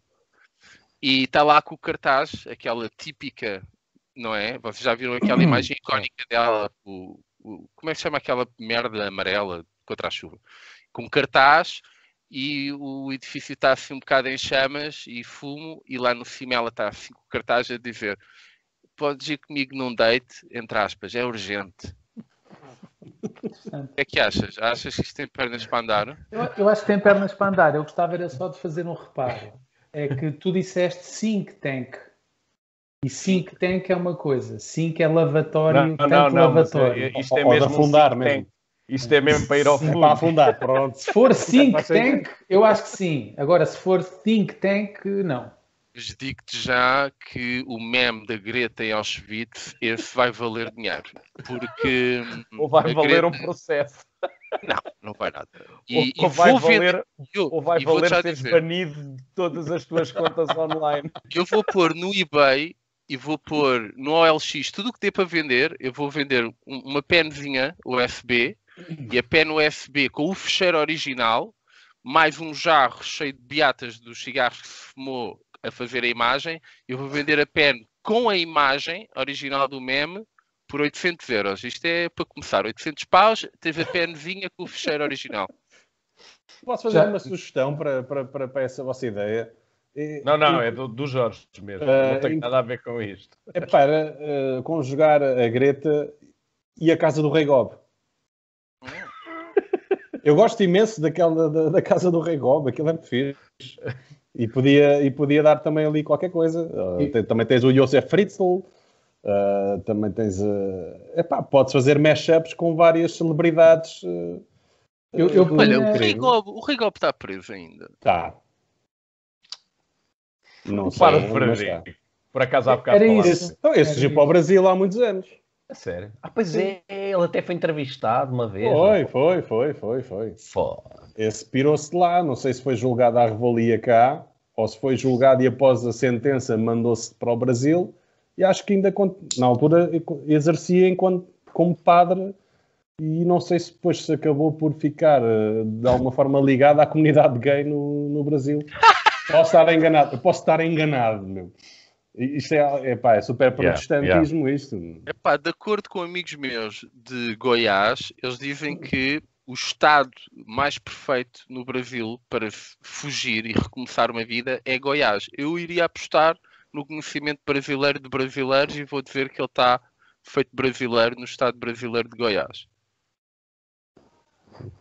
e está lá com o cartaz, aquela típica, não é? Vocês já viram aquela imagem icónica dela, o, o, como é que chama aquela merda amarela contra a chuva? Com cartaz e o edifício está assim um bocado em chamas e fumo, e lá no cima ela está assim com cartaz a dizer: Podes ir comigo num date, entre aspas, é urgente. O que é que achas? Achas que isto tem pernas para andar? Eu, eu, acho que tem pernas para andar. Eu gostava era só de fazer um reparo. É que tu disseste think tank. E think tank é uma coisa. Think é lavatório, não, tanto não, não, lavatório. É, isto é mesmo afundar mesmo. Isto é mesmo para ir ao fundo. para afundar, pronto. Se for think tank, eu acho que sim. Agora, se for think tank, não. Mas digo-te já que o meme da Greta em Auschwitz, esse vai valer dinheiro. Porque. Ou vai valer Greta... um processo. Não, não vai nada. E, ou, ou vai valer, eu, ou vai valer seres dizer. banido de todas as tuas contas online. Eu vou pôr no eBay e vou pôr no OLX tudo o que tem para vender. Eu vou vender uma penzinha USB e a pen USB com o fecheiro original, mais um jarro cheio de beatas dos cigarros que se fumou a fazer a imagem. Eu vou vender a pen com a imagem original do meme por 800 euros. Isto é para começar, 800 paus, teve a penzinha com o fecheiro original. Posso fazer Já. uma sugestão para, para, para, para essa vossa ideia? Não, não, é do, do Jorge mesmo. Uh, não tem nada a ver com isto. É para uh, conjugar a Greta e a casa do Rei Gob. Eu gosto imenso daquela da, da casa do Rei Gob, aquilo é muito fixe. E podia, e podia dar também ali qualquer coisa. Uh, tem, também tens o Josef Fritzl, uh, também tens. Uh, epá, podes fazer mashups com várias celebridades. Uh, eu, eu, olha, o Rei, o Rei está preso ainda. Está. Não sei. Para de Por acaso há bocado. Era isso. Então, esse fugiu para o Brasil há muitos anos. É sério? Ah, pois é, ele até foi entrevistado uma vez. Foi, foi, foi, foi, foi. Foda. Esse pirou-se de lá, não sei se foi julgado à revalia cá, ou se foi julgado e após a sentença mandou-se para o Brasil, e acho que ainda, na altura, exercia enquanto, como padre, e não sei se depois se acabou por ficar, eh, de alguma forma, ligado à comunidade gay no, no Brasil. posso estar enganado, posso estar enganado, meu. Isto é, epá, é super protestantismo, yeah, yeah. isto. Epá, de acordo com amigos meus de Goiás, eles dizem que o estado mais perfeito no Brasil para fugir e recomeçar uma vida é Goiás. Eu iria apostar no conhecimento brasileiro de brasileiros e vou dizer que ele está feito brasileiro no estado brasileiro de Goiás.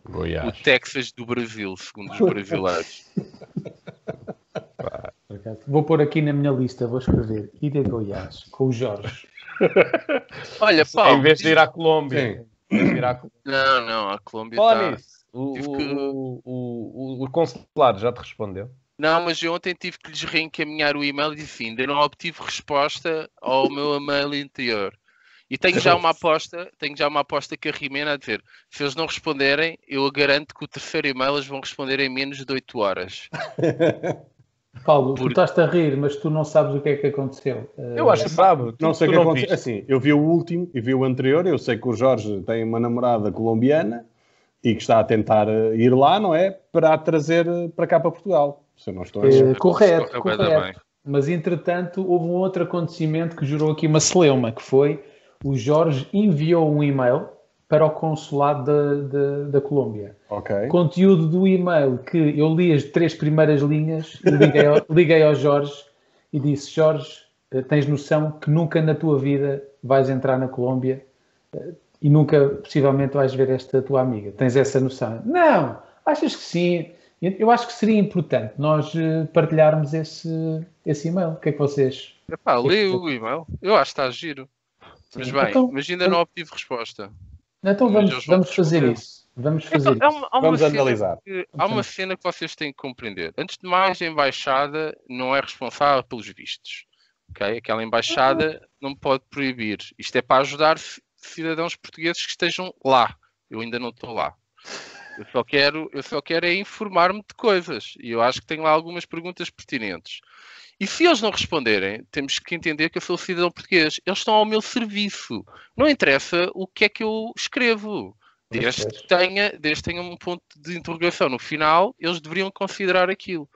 Goiás. O Texas do Brasil, segundo os brasileiros. Vou pôr aqui na minha lista, vou escrever Ida Goiás, com o Jorge. Olha, Paulo. Em vez de ir à Colômbia. Não, não, a Colômbia está. O, que... o, o, o, consulado já te respondeu? Não, mas eu ontem tive que lhes reencaminhar o e-mail e disse ainda não obtive resposta ao meu e-mail anterior. E tenho já uma aposta, tenho já uma aposta que a Rimena a dizer, se eles não responderem, eu garanto que o terceiro e-mail eles vão responder em menos de 8 horas. Paulo, Por... tu estás a rir, mas tu não sabes o que é que aconteceu. Eh, eu acho que sabe. Não sei o que aconteceu. Assim, eu vi o último e vi o anterior. Eu sei que o Jorge tem uma namorada colombiana e que está a tentar eh, ir lá, não é? Para a trazer eh, para cá para Portugal. Se eu não estou a é, correto, correto. Mas entretanto houve um outro acontecimento que gerou aqui uma celeuma, que foi o Jorge enviou um e-mail para o consulado da, da, da Colômbia. Okay. Conteúdo do e-mail que eu li as três primeiras linhas, liguei ao, liguei ao Jorge e disse: Jorge, eh, tens noção que nunca na tua vida vais entrar na Colômbia eh, e nunca possivelmente vais ver esta tua amiga. Tens essa noção? Não, achas que sim? Eu acho que seria importante nós eh, partilharmos esse, esse e-mail. O que é que vocês. Epá, lê o e-mail. Eu acho que está giro. Mas bem, então, mas ainda não obtive resposta. Então vamos, vamos fazer isso. Vamos fazer então, isso. Há uma, vamos analisar. Que, há uma cena que vocês têm que compreender. Antes de mais, a embaixada não é responsável pelos vistos. Okay? Aquela embaixada não pode proibir. Isto é para ajudar cidadãos portugueses que estejam lá. Eu ainda não estou lá. Eu só quero, eu só quero é informar-me de coisas. E eu acho que tenho lá algumas perguntas pertinentes. E se eles não responderem, temos que entender que eu sou cidadão português. Eles estão ao meu serviço. Não interessa o que é que eu escrevo. Desde que tenha, desde tenha um ponto de interrogação no final, eles deveriam considerar aquilo.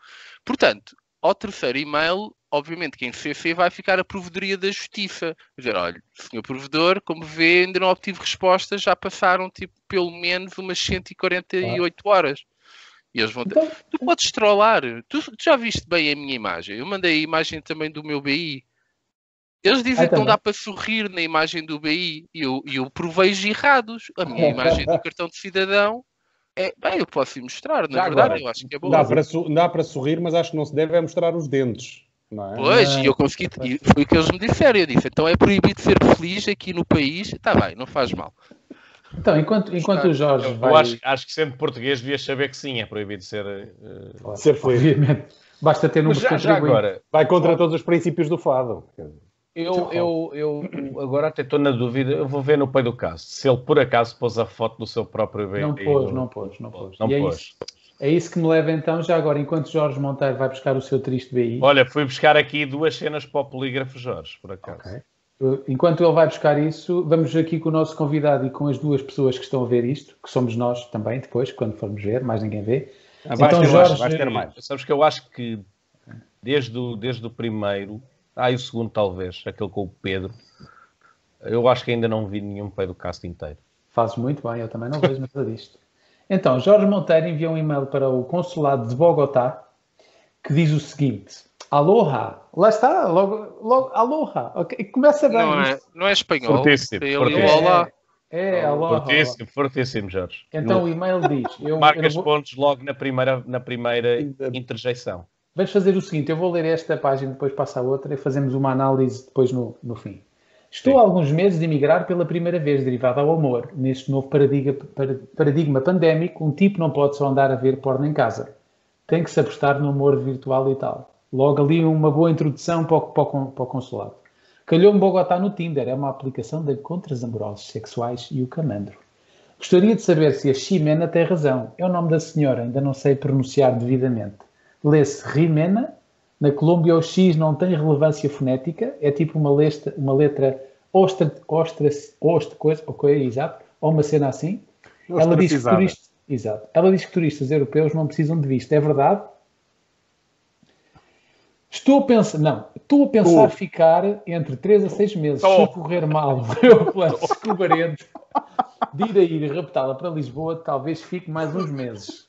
Portanto, ao terceiro e-mail, obviamente que em CC vai ficar a provedoria da justiça. Dizer, olha, senhor provedor, como vê, ainda não obtive respostas, já passaram tipo, pelo menos umas 148 ah. horas. E eles vão ter... então... Tu podes trollar. Tu, tu, já viste bem a minha imagem. Eu mandei a imagem também do meu BI. Eles dizem que não dá para sorrir na imagem do BI e eu, eu provejo errados. A minha imagem do cartão de cidadão é, bem, eu posso mostrar, na Já verdade, agora, eu acho que é bom. Dá para, dá para sorrir, mas acho que não se deve é mostrar os dentes. Não é? Pois, e eu consegui, e foi o que eles me disseram. Eu disse, então é proibido ser feliz aqui no país. Está bem, não faz mal. Então, enquanto, enquanto o Jorge eu, vai... Eu acho, acho que sempre português devias saber que sim, é proibido ser... Uh, ser feliz. Obviamente. Basta ter números já, já agora Vai contra todos os princípios do fado. Eu, eu, eu agora até estou na dúvida, eu vou ver no pai do caso, se ele por acaso pôs a foto do seu próprio bebê. Não pôs, não pôs, não pôs. Não é pôs. Isso, é isso que me leva então, já agora, enquanto Jorge Monteiro vai buscar o seu triste BI. Olha, fui buscar aqui duas cenas para o polígrafo Jorge, por acaso. Okay. Enquanto ele vai buscar isso, vamos aqui com o nosso convidado e com as duas pessoas que estão a ver isto, que somos nós também, depois, quando formos ver, mais ninguém vê. Ah, então, Jorge... vais ter mais. Sabes que eu acho que desde o, desde o primeiro ah, e o segundo talvez, aquele com o Pedro. Eu acho que ainda não vi nenhum pai do cast inteiro. Fazes muito bem, eu também não vejo nada disto. Então, Jorge Monteiro enviou um e-mail para o consulado de Bogotá que diz o seguinte: Aloha, lá está, logo, logo aloha, okay. começa bem. Não é, não é espanhol. Fortíssimo, fortíssimo. É, é aloha. Fortíssimo, fortíssimo, Jorge. Então o e-mail diz: eu, Marcas eu vou... pontos logo na primeira, na primeira interjeição. Vamos fazer o seguinte: eu vou ler esta página, depois passa a outra e fazemos uma análise depois no, no fim. Estou Sim. há alguns meses de emigrar pela primeira vez, derivado ao amor. Neste novo paradigma, paradigma pandémico, um tipo não pode só andar a ver porno em casa. Tem que se apostar no amor virtual e tal. Logo ali uma boa introdução para o, para o, para o consulado. Calhou-me Bogotá no Tinder, é uma aplicação de encontros amorosos sexuais e o camandro. Gostaria de saber se a Ximena tem razão. É o nome da senhora, ainda não sei pronunciar devidamente lê-se Rimena. Na Colômbia o X não tem relevância fonética, é tipo uma, lesta, uma letra ostra, ostra, ostra, coisa, ok, exato, ou uma cena assim. Ela diz, que turistas, exato. Ela diz que turistas europeus não precisam de visto. É verdade? Estou a pensar, não, estou a pensar ficar entre 3 a 6 meses. Oh. Se correr mal, o meu plano escobarento de ir a ir raptá-la para Lisboa, talvez fique mais uns meses.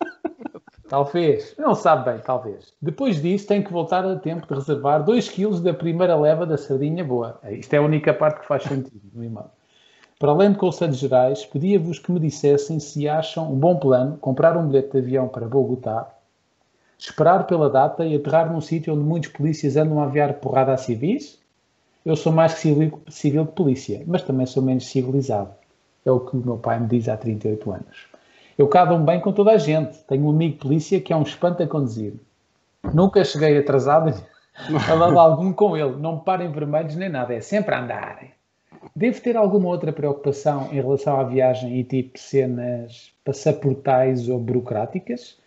Talvez. Não sabe bem, talvez. Depois disso, tem que voltar a tempo de reservar 2 kg da primeira leva da sardinha boa. Isto é a única parte que faz sentido no e-mail. Para além de conselhos gerais, pedia-vos que me dissessem se acham um bom plano comprar um bilhete de avião para Bogotá, esperar pela data e aterrar num sítio onde muitos polícias andam a aviar porrada a civis. Eu sou mais civil, civil que polícia, mas também sou menos civilizado. É o que o meu pai me diz há 38 anos. Eu cá dou bem com toda a gente. Tenho um amigo polícia que é um espanto a conduzir. Nunca cheguei atrasado a lado algum com ele. Não parem vermelhos nem nada. É sempre a andar. Devo ter alguma outra preocupação em relação à viagem e tipo cenas passaportais ou burocráticas?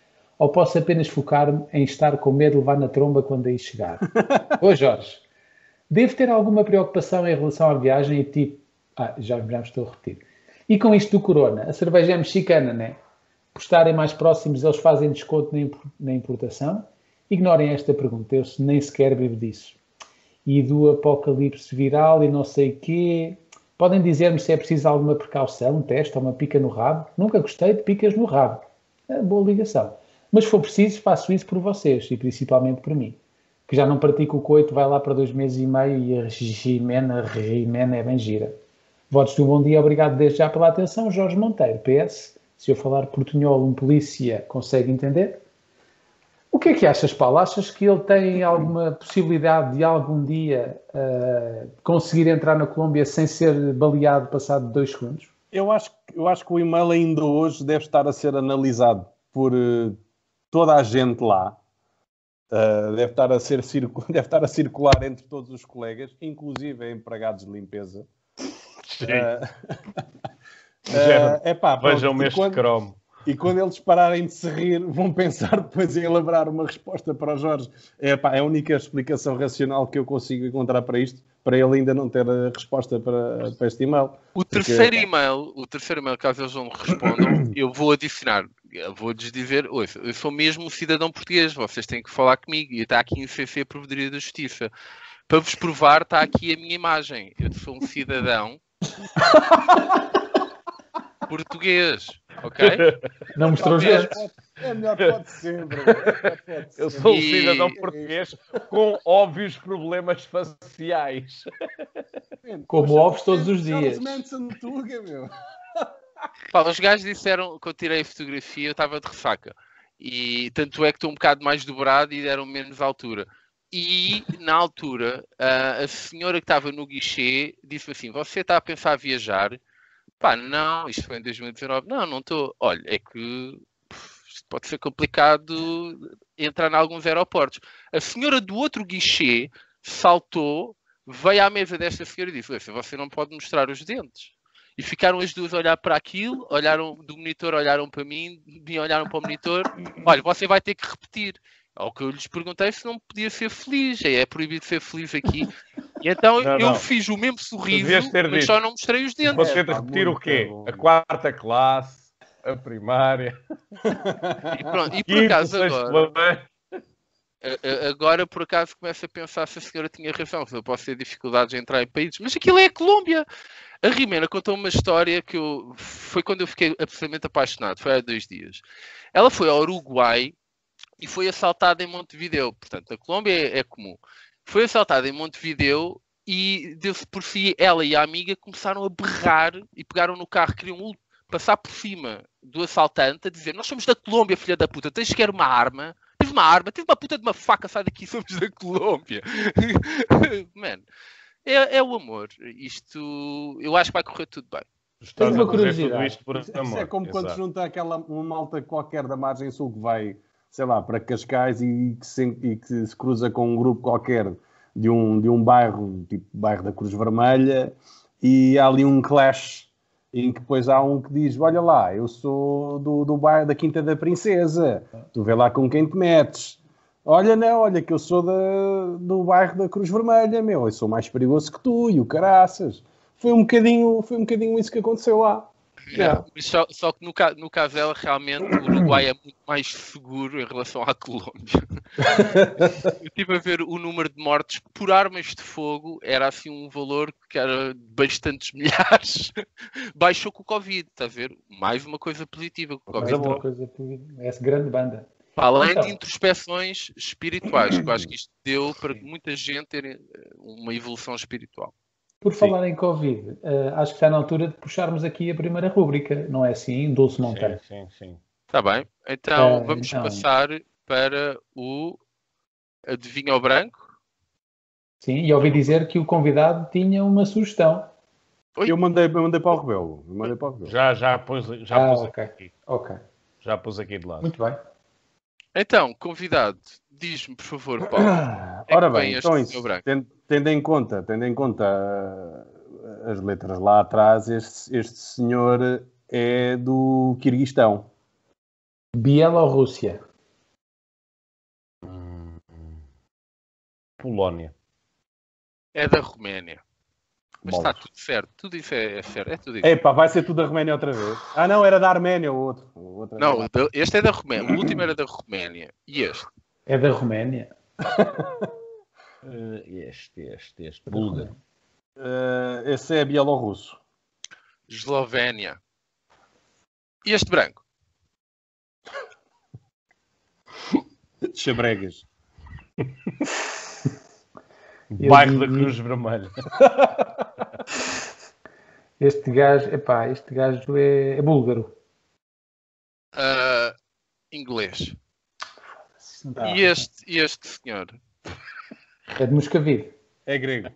Ou posso apenas focar-me em estar com medo de levar na tromba quando aí chegar? Ô Jorge, devo ter alguma preocupação em relação à viagem e tipo... Ah, já, já me estou a repetir. E com isto do Corona, a cerveja é mexicana, né? Por estarem mais próximos, eles fazem desconto na importação? Ignorem esta pergunta, eu nem sequer bebo disso. E do apocalipse viral e não sei quê. Podem dizer-me se é preciso alguma precaução, um teste ou uma pica no rabo? Nunca gostei de picas no rabo. É boa ligação. Mas se for preciso, faço isso por vocês e principalmente por mim. Que já não pratico o coito, vai lá para dois meses e meio e a regimena, a regimena é bem gira. Votos um bom dia, obrigado desde já pela atenção. Jorge Monteiro, PS. Se eu falar portunhol, um polícia consegue entender? O que é que achas, Paulo? Achas que ele tem alguma possibilidade de algum dia uh, conseguir entrar na Colômbia sem ser baleado passado dois segundos? Eu acho, eu acho que o e-mail ainda hoje deve estar a ser analisado por uh, toda a gente lá. Uh, deve, estar a ser deve estar a circular entre todos os colegas, inclusive empregados de limpeza. Sim. Uh, epá, Vejam-me este quando, cromo. E quando eles pararem de se rir, vão pensar depois em elaborar uma resposta para o Jorge. É, pá, é a única explicação racional que eu consigo encontrar para isto, para ele ainda não ter a resposta para, para este e-mail. O terceiro e-mail, o terceiro e-mail, caso eles não respondam, eu vou adicionar, vou-lhes dizer, ouça, eu sou mesmo um cidadão português, vocês têm que falar comigo, e está aqui em CC Provedoria da Justiça. Para vos provar, está aqui a minha imagem. Eu sou um cidadão português, ok? Não mostrou os dentes. É melhor pode sempre. Eu sou um cidadão português com óbvios problemas faciais. Como ovos todos os dias. Pá, os gajos disseram que eu tirei a fotografia, eu estava de ressaca. E tanto é que estou um bocado mais dobrado e deram menos altura. E na altura, a, a senhora que estava no guichê disse assim: Você está a pensar viajar? Pá, não, isto foi em 2019. Não, não estou. Olha, é que pode ser complicado entrar em alguns aeroportos. A senhora do outro guichê saltou, veio à mesa desta senhora e disse: Você não pode mostrar os dentes. E ficaram as duas a olhar para aquilo, olharam do monitor, olharam para mim, me olharam para o monitor. Olha, você vai ter que repetir. Ao que eu lhes perguntei se não podia ser feliz. É, é proibido ser feliz aqui. E então não, eu não. fiz o mesmo sorriso, mas dito. só não mostrei os dentes. Você tem de repetir o quê? A quarta classe, a primária. E, pronto, e por acaso agora, agora por acaso começo a pensar se a senhora tinha razão, se eu posso ter dificuldades em entrar em países, mas aquilo é a Colômbia. A Rimena contou uma história que eu, foi quando eu fiquei absolutamente apaixonado, foi há dois dias. Ela foi ao Uruguai e foi assaltada em Montevideo. Portanto, na Colômbia é, é comum. Foi assaltada em Montevideo e deu-se por si, ela e a amiga começaram a berrar e pegaram no carro, queriam passar por cima do assaltante a dizer: Nós somos da Colômbia, filha da puta, tens quer uma arma? Tens uma arma, tens uma puta de uma faca, sai daqui, somos da Colômbia. Mano, é, é, o amor. Isto eu acho que vai correr tudo bem. Tens uma curiosidade. Isto, por isso, amor. é como Exato. quando junta aquela uma malta qualquer da margem sul que vai sei lá, para Cascais e que se, e que se cruza com um grupo qualquer de um, de um bairro, tipo bairro da Cruz Vermelha, e há ali um clash em que depois há um que diz: Olha lá, eu sou do, do bairro da Quinta da Princesa, tu vê lá com quem te metes. Olha, não, olha que eu sou da, do bairro da Cruz Vermelha, meu, eu sou mais perigoso que tu e o caraças. Foi um bocadinho, foi um bocadinho isso que aconteceu lá. Yeah. Só, só, que no, no caso dela, realmente, o Uruguai é muito mais seguro em relação à Colômbia. Eu estive a ver o número de mortes por armas de fogo, era assim um valor que era bastantes milhares. Baixou com o Covid, está a ver? Mais uma coisa positiva. Com o COVID. uma coisa positiva. Essa grande banda. Além então. de introspeções espirituais, que eu acho que isto deu para muita gente ter eh, uma evolução espiritual. Por falar em Covid, uh, acho que está na altura de puxarmos aqui a primeira rúbrica, não é assim, Dulce Monteiro? Sim, sim, sim. Está bem. Então uh, vamos então... passar para o Adivinha ao Branco. Sim, e ouvi dizer que o convidado tinha uma sugestão. Oi? Eu mandei, eu mandei para o Rebelo. Eu mandei para o Rebelo. Já, já pus, já ah, pus okay. aqui. Ok. Já pus aqui de lado. Muito bem. Então, convidado, diz-me, por favor, Paulo. É Ora bem, então isso, tendo, tendo, em conta, tendo em conta uh, as letras lá atrás, este, este senhor é do Quirguistão. Bielorrússia. Polónia. É da Roménia. Mas está tudo certo, tudo isso é, é certo. É tudo isso. Epá, vai ser tudo da Roménia outra vez. Ah, não, era da Arménia o outro. O não, este é da Roménia. O último era da Roménia. E este? É da Roménia. uh, este, este, este. Búlgaro. Uh, esse é bielorrusso. Eslovénia. E este branco? Chabregas. Bairro da Cruz Vermelha. Este gajo, epá, este gajo é, é búlgaro. Uh, inglês. E este, este senhor? É de Moscavide. É grego.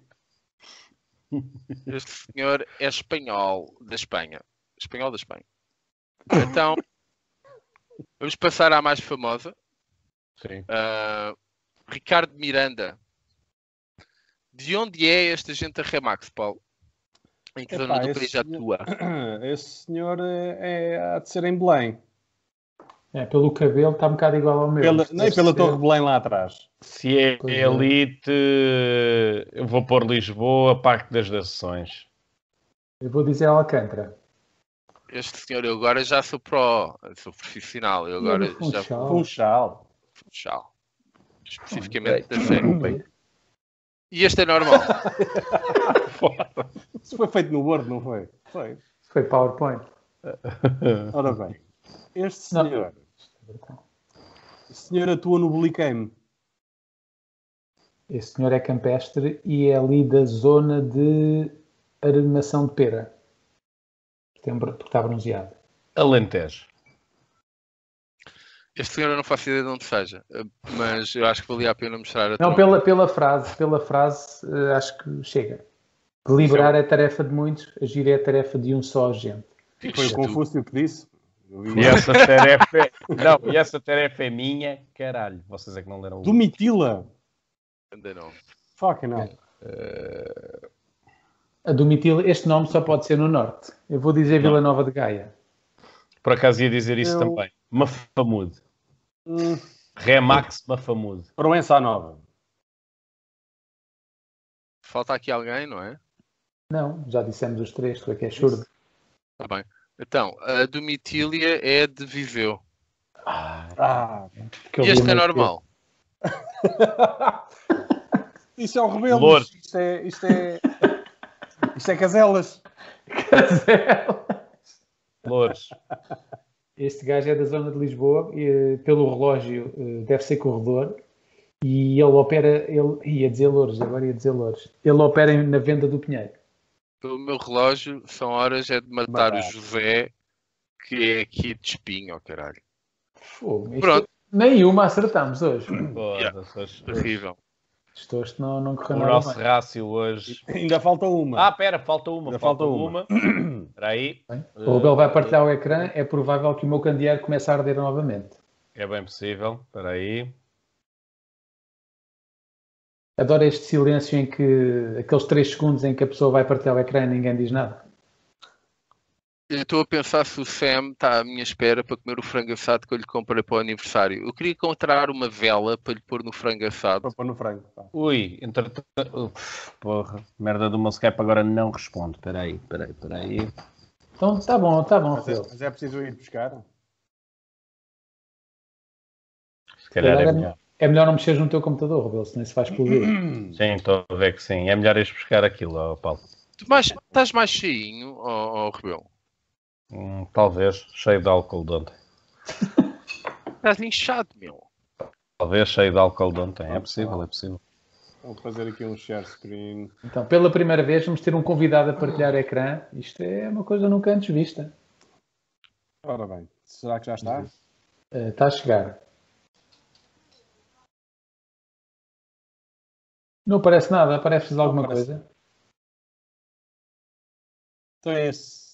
Este senhor é espanhol da Espanha. Espanhol da Espanha. Então, vamos passar à mais famosa. Sim. Uh, Ricardo Miranda. De onde é esta gente a Remax, Paulo? Em que Epá, zona do país atua? Esse senhor é, é, há de ser em Belém. É, pelo cabelo está um bocado igual ao meu. Pela, nem pela ser... Torre de Belém lá atrás. Se é pois elite, é. eu vou pôr Lisboa, Parque das Nações. Eu vou dizer Alcântara. Este senhor, eu agora já sou pro, sou profissional. Eu agora já Funchal. Funchal. Especificamente da série. E este é normal. Isso foi feito no Word, não foi? Foi. Foi PowerPoint. Ora bem, este senhor. Não. Este senhor atua no Bulicame. Este senhor é campestre e é ali da zona de armação de pera. Porque está bronzeado. Alentejo. Este senhor eu não faço ideia de onde seja, mas eu acho que valia a pena mostrar a Não, pela, pela frase, pela frase, eh, acho que chega. Deliberar é a tarefa de muitos, agir é a tarefa de um só agente. Foi o Confúcio que disse. E essa tarefa é... Não, e essa tarefa é minha, caralho. Vocês é que não leram o. Domitila. Ainda não. Fuck, não. Uh... A Domitila, este nome só pode ser no norte. Eu vou dizer Vila Nova de Gaia. Por acaso ia dizer isso eu... também. Mafamude. Hum. Remax Mafamude. Proença Nova. Falta aqui alguém, não é? Não, já dissemos os três, tu é que é surdo. Está bem. Então, a Domitília é de Viseu. Ah, ah e este é normal. Isso é o rebelo. Isto é, isto é. Isto é caselas. Caselas. Louros. Este gajo é da zona de Lisboa, e, pelo relógio eh, deve ser corredor, e ele opera, ele ia dizer Louros, agora ia dizer Louros, ele opera na venda do Pinheiro. Pelo meu relógio, são horas é de matar, matar. o José, que é aqui de espinho, oh, caralho. Fogo, Pronto. Nenhuma acertamos hoje. Yeah, terrível. Estou não, não correu O nosso bem. rácio hoje. Ainda falta uma. Ah, pera, falta uma. Ainda falta, falta uma. Espera aí. O Rubel vai partilhar o ecrã. É provável que o meu candeeiro comece a arder novamente. É bem possível. Espera aí. Adoro este silêncio em que aqueles 3 segundos em que a pessoa vai partilhar o ecrã e ninguém diz nada. Eu estou a pensar se o Sam está à minha espera para comer o frango assado que eu lhe comprei para o aniversário. Eu queria encontrar uma vela para lhe pôr no frango assado. Para pôr no frango. Tá. Ui, entretanto. Porra, merda do meu Skype agora não responde. Espera aí, espera aí, espera aí. Então tá bom, tá bom. Mas é, mas é preciso ir buscar? Se calhar é melhor. É melhor não mexer no teu computador, Rebelo, senão isso vai explodir. Sim, estou a ver que sim. É melhor ir buscar aquilo, ó, Paulo. Tu mais, estás mais cheinho, ó, ó Rebelo? Hum, talvez, cheio de álcool de ontem. Estás inchado, meu. Talvez cheio de álcool de ontem. É possível, é possível. Vou fazer aqui um share screen. Então, pela primeira vez, vamos ter um convidado a partilhar ecrã. Isto é uma coisa nunca antes vista. Ora bem, será que já está? Uh, está a chegar. Não aparece nada, aparece alguma aparece. coisa? Então é esse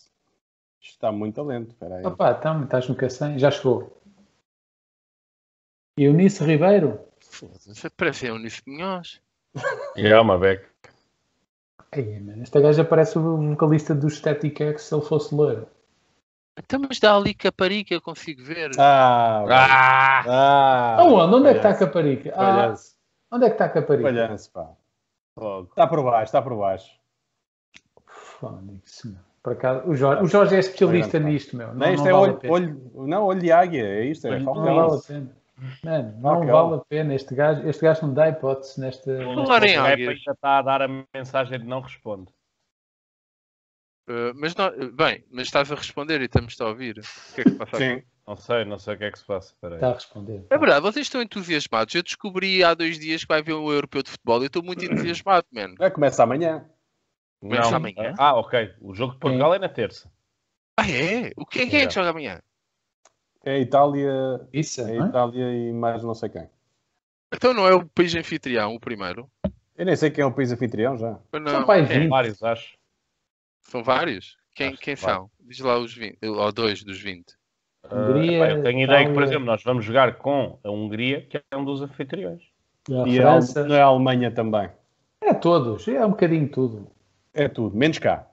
está muito lento. Espera aí. Opa, então, estás no Cacém? Já chegou. Eunice Ribeiro? Foda-se, parece Eunice Minhoz. É uma beca. Esta gaja parece o vocalista do Static X se ele fosse loiro. Então, mas dá ali Caparica, eu consigo ver. Ah! Ah! ah Aonde? Onde é que está a Caparica? Ah, onde é que está a Caparica? Olha-se, pá. Está por baixo, está por baixo. Fónix, por acaso, o Jorge, o Jorge é especialista nisto, meu. Não, não isto não é vale olho, olho, não, olho de águia, é isto, é Não, não vale a pena. Mano, não vale a pena. Este gajo, este gajo não dá hipótese nesta. Falar em águia. está a dar a mensagem de não responde. Uh, mas não, bem, mas estás a responder e estamos a ouvir. O que é que passa Sim. Aqui? Não sei, não sei o que é que se passa. Está a responder. É verdade, vocês estão entusiasmados. Eu descobri há dois dias que vai haver um europeu de futebol e estou muito entusiasmado, mano. É, começa amanhã. Começa amanhã? Ah, ok. O jogo de Portugal é, é na terça. Ah, é? O que é, quem é que joga amanhã? É a Itália. Isso, é a Itália e mais não sei quem. Então não é o país anfitrião o primeiro? Eu nem sei quem é o país anfitrião já. Não, São é. vários, acho. São vários? Quem, quem são? Diz lá os 20, ou dois dos 20. Hungria, uh, eu tenho ideia que, por exemplo, nós vamos jogar com a Hungria, que é um dos anfitriões. E, e a França. A, a Alemanha também. É todos, é um bocadinho tudo. É tudo, menos cá.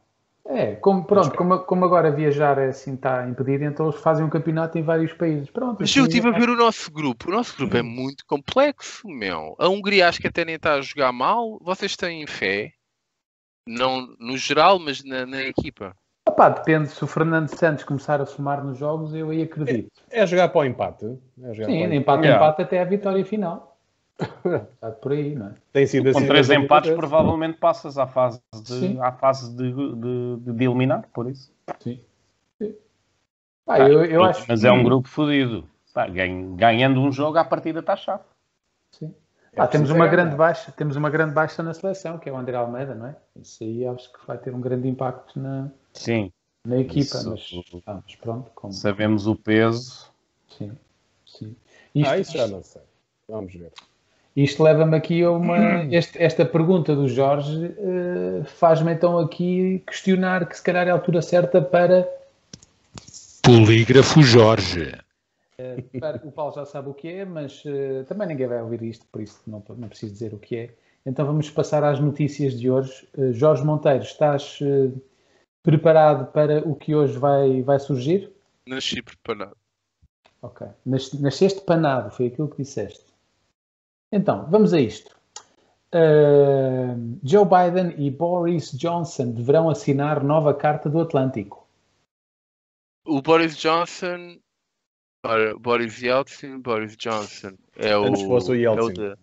É, como, pronto, como, como agora viajar assim está impedido, então eles fazem um campeonato em vários países. Pronto, Mas assim, eu estive a ver o nosso grupo. O nosso grupo é muito complexo, meu. A Hungria acho que até nem está a jogar mal. Vocês têm fé? Não no geral, mas na, na equipa. Opá, depende se o Fernando Santos começar a somar nos jogos, eu aí acredito. É jogar para o empate. É jogar Sim, para o empate, Yeah. empate até a vitória final. Está por aí, não é? Tem sido Com assim. três desde empates, provavelmente passas à fase Sim. de, à fase de, de, de eliminar, por isso. Sim. Pá, eu, eu acho Mas é um grupo fodido. Ganhando um jogo, à partida está chave. Sim. É Pá, temos uma grande baixa, temos uma grande baixa na seleção, que é o André Almeida, não é? Isso aí acho que vai ter um grande impacto na, Sim, na equipa, Isso. mas, ah, mas pronto, como, sabemos o peso. sim, sim. Isto, Ah, isso já não sei. Vamos ver. isto leva-me aqui a uma. este- esta pergunta do Jorge eh, faz-me então aqui questionar que se calhar é a altura certa para. Polígrafo Jorge. Para- o Paulo já sabe o que é, mas eh, também ninguém vai ouvir isto, por isso não, não preciso dizer o que é. Então vamos passar às notícias de hoje. Eh, Jorge Monteiro, estás eh, preparado para o que hoje vai, vai surgir? Nasci preparado. Ok. Nas- Nasceste panado, foi aquilo que disseste. Então, vamos a isto. Uh, Joe Biden e Boris Johnson deverão assinar nova Carta do Atlântico. O Boris Johnson. Ora, Boris Yeltsin, Boris Johnson. É o. Antes fosse o Yeltsin.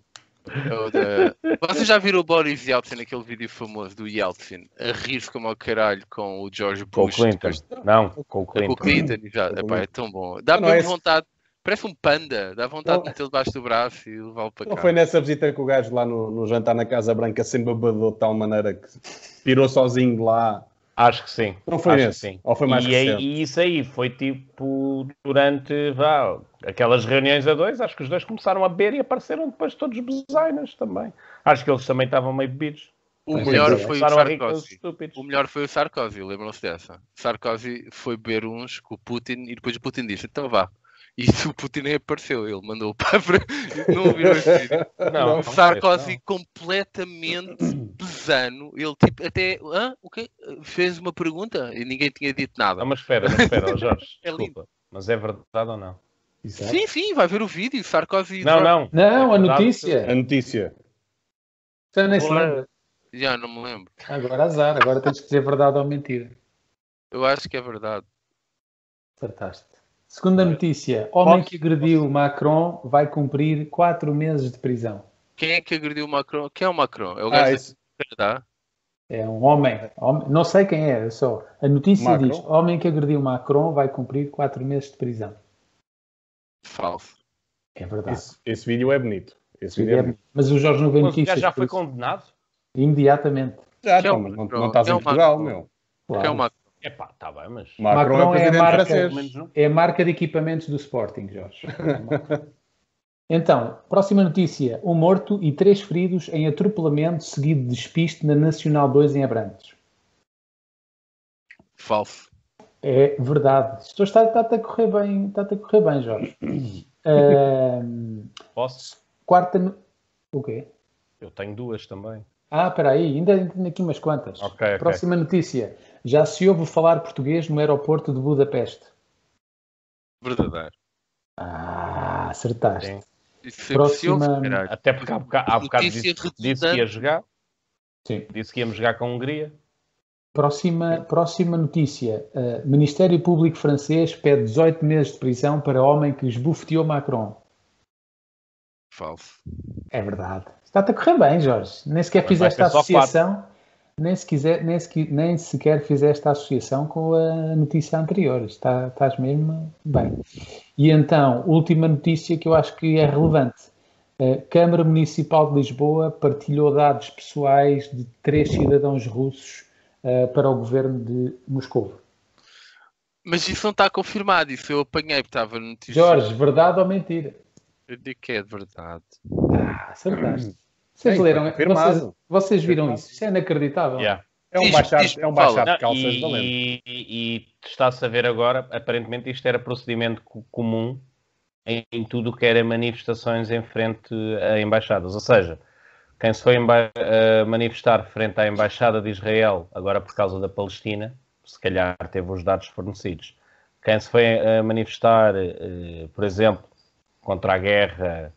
É o da- é Vocês já viram o Boris Yeltsin, aquele vídeo famoso do Yeltsin, a rir-se como ao caralho com o George Com o Bush? Clinton. depois- Não, com o Com o Clinton. Clinton. Epá, é tão bom. Dá Não, não é mesmo esse- vontade. Parece um panda. Dá vontade Não. de metê-lo debaixo do braço e levá-lo para Não cá. foi nessa visita que o gajo lá no, no jantar na Casa Branca se embabadou de tal maneira que pirou sozinho de lá. Acho que sim. Não foi Acho que nesse? sim. Ou foi mais e, aí- e isso aí foi tipo durante vá, aquelas reuniões a dois, acho que os dois começaram a beber e apareceram depois todos bezainas também. Acho que eles também estavam meio bebidos. O melhor foi o Sarkozy. O melhor foi o Sarkozy, lembram-se dessa? Sarkozy foi beber uns com o Putin e depois o Putin disse: então vá. E o Putin nem apareceu, ele mandou para. Não ouviram esse vídeo? Não, O Sarkozy completamente pesano, ele tipo até. Hã? O quê? Fez uma pergunta e ninguém tinha dito nada. Não, mas espera, mas espera, Jorge, É lindo. desculpa. Mas é verdade ou não? Exato. Sim, sim, vai ver o vídeo. Sarkozy. Não, não. Não, a É notícia. A notícia. Já nem se lembra. Já não me lembro. Agora azar, agora tens que dizer verdade ou mentira. Eu acho que é verdade. Fantástico. Segunda notícia: homem que agrediu Macron vai cumprir quatro meses de prisão. Quem é que agrediu o Macron? Quem é o Macron? É o Ah, gajo isso. do Canadá? É um homem, homem- não sei quem é, é só. A notícia Macron? diz: homem que agrediu Macron vai cumprir quatro meses de prisão. Falso. É verdade. Esse, esse vídeo é bonito. Esse vídeo é é- bonito. Mas o Jorge não vê Mas o notícias. já por foi condenado? Imediatamente. Já, é então, não, não estás Quem é em Portugal, Macron? meu. Claro. Quem é o Macron? Epá, está bem, mas... Macron, Macron é é a marca-. É a marca de equipamentos do Sporting, Jorge. Então, próxima notícia: um morto e três feridos em atropelamento seguido de despiste na Nacional 2 em Abrantes. Falso. É verdade. Isto está, está a correr bem, está a correr bem, Jorge. Ahm, Posso? quarta. O quê? Eu tenho duas também. Ah, espera aí, ainda tenho aqui umas quantas. Ok, ok. Próxima notícia. Já se ouve falar português no aeroporto de Budapeste. Verdadeiro. Ah, acertaste. Sim. Isso Próxima- ouve. Até porque há bocado, há bocado disse, disse que ia jogar. Sim. Disse que íamos jogar com a Hungria. Próxima, próxima notícia. Uh, Ministério Público francês pede 18 meses de prisão para homem que esbofeteou Macron. Falso. É verdade. Está-te a correr bem, Jorge. Nem sequer Mas fizeste a associação. Nem, se quiser, nem, sequer, nem sequer fizeste a associação com a notícia anterior. Está, estás mesmo bem. E então, última notícia que eu acho que é relevante. A Câmara Municipal de Lisboa partilhou dados pessoais de três cidadãos russos uh, para o governo de Moscou. Mas isso não está confirmado. Isso eu apanhei, porque estava no notícia. Jorge, verdade ou mentira? Eu digo que é de verdade. Ah, acertaste. Vocês Sim, leram? Vocês, vocês viram isso? Isso é inacreditável. Yeah. É um baixar, é um baixar de calças e, valente. e, e está-se a ver agora, aparentemente isto era procedimento co- comum em, em tudo o que era manifestações em frente a embaixadas. Ou seja, quem se foi uh, manifestar frente à Embaixada de Israel, agora por causa da Palestina, se calhar teve os dados fornecidos. Quem se foi uh, manifestar, uh, por exemplo, contra a guerra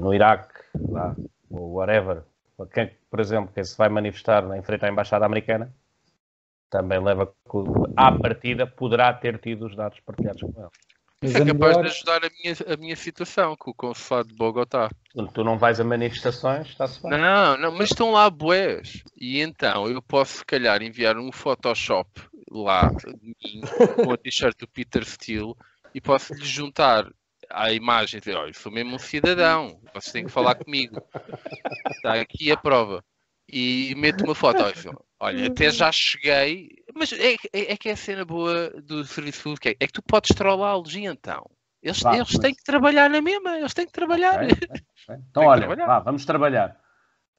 no Iraque, lá, ou whatever, quem, por exemplo, quem se vai manifestar em frente à Embaixada Americana, também leva à partida, poderá ter tido os dados partilhados com ele. Isso é capaz melhor... de ajudar a minha, a minha situação com o consulado de Bogotá. Tu não vais a manifestações, está-se bem. Não, não, mas estão lá boés. E então eu posso, se calhar, enviar um Photoshop lá de mim com a t-shirt do Peter Steele e posso lhe juntar à imagem dizer: olha, sou mesmo um cidadão, vocês têm que falar comigo. Está aqui a prova. E meto uma foto. Olha, até já cheguei mas é, é, é, que é a cena boa do serviço público é, é que tu podes trollá-los e então. Eles, vá, eles mas... têm que trabalhar na mesma, eles têm que trabalhar. Okay, okay. Então, olha, trabalhar. Vá, vamos trabalhar.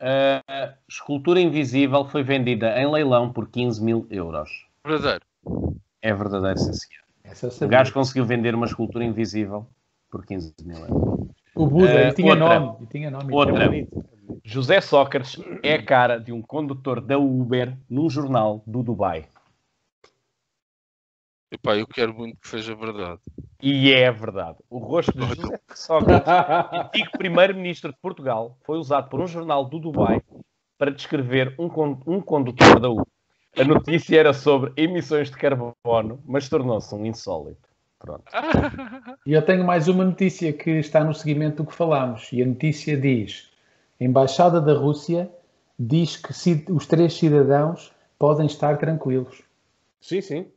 Uh, escultura invisível foi vendida em leilão por 15 mil euros. Verdadeiro. É verdadeiro, sim, senhor. O gajo conseguiu vender uma escultura invisível por 15 mil euros. O Buda, uh, tinha outra, nome. tinha nome. Outra. José Sócrates é a cara de um condutor da Uber num jornal do Dubai. Epá, eu quero muito que seja verdade. E é verdade. O rosto de José Sócrates, antigo primeiro-ministro de Portugal, foi usado por um jornal do Dubai para descrever um, um condutor da U. A notícia era sobre emissões de carbono, mas tornou-se um insólito. Pronto. E eu tenho mais uma notícia que está no seguimento do que falámos. E a notícia diz: a Embaixada da Rússia diz que os três cidadãos podem estar tranquilos. Sim, sim.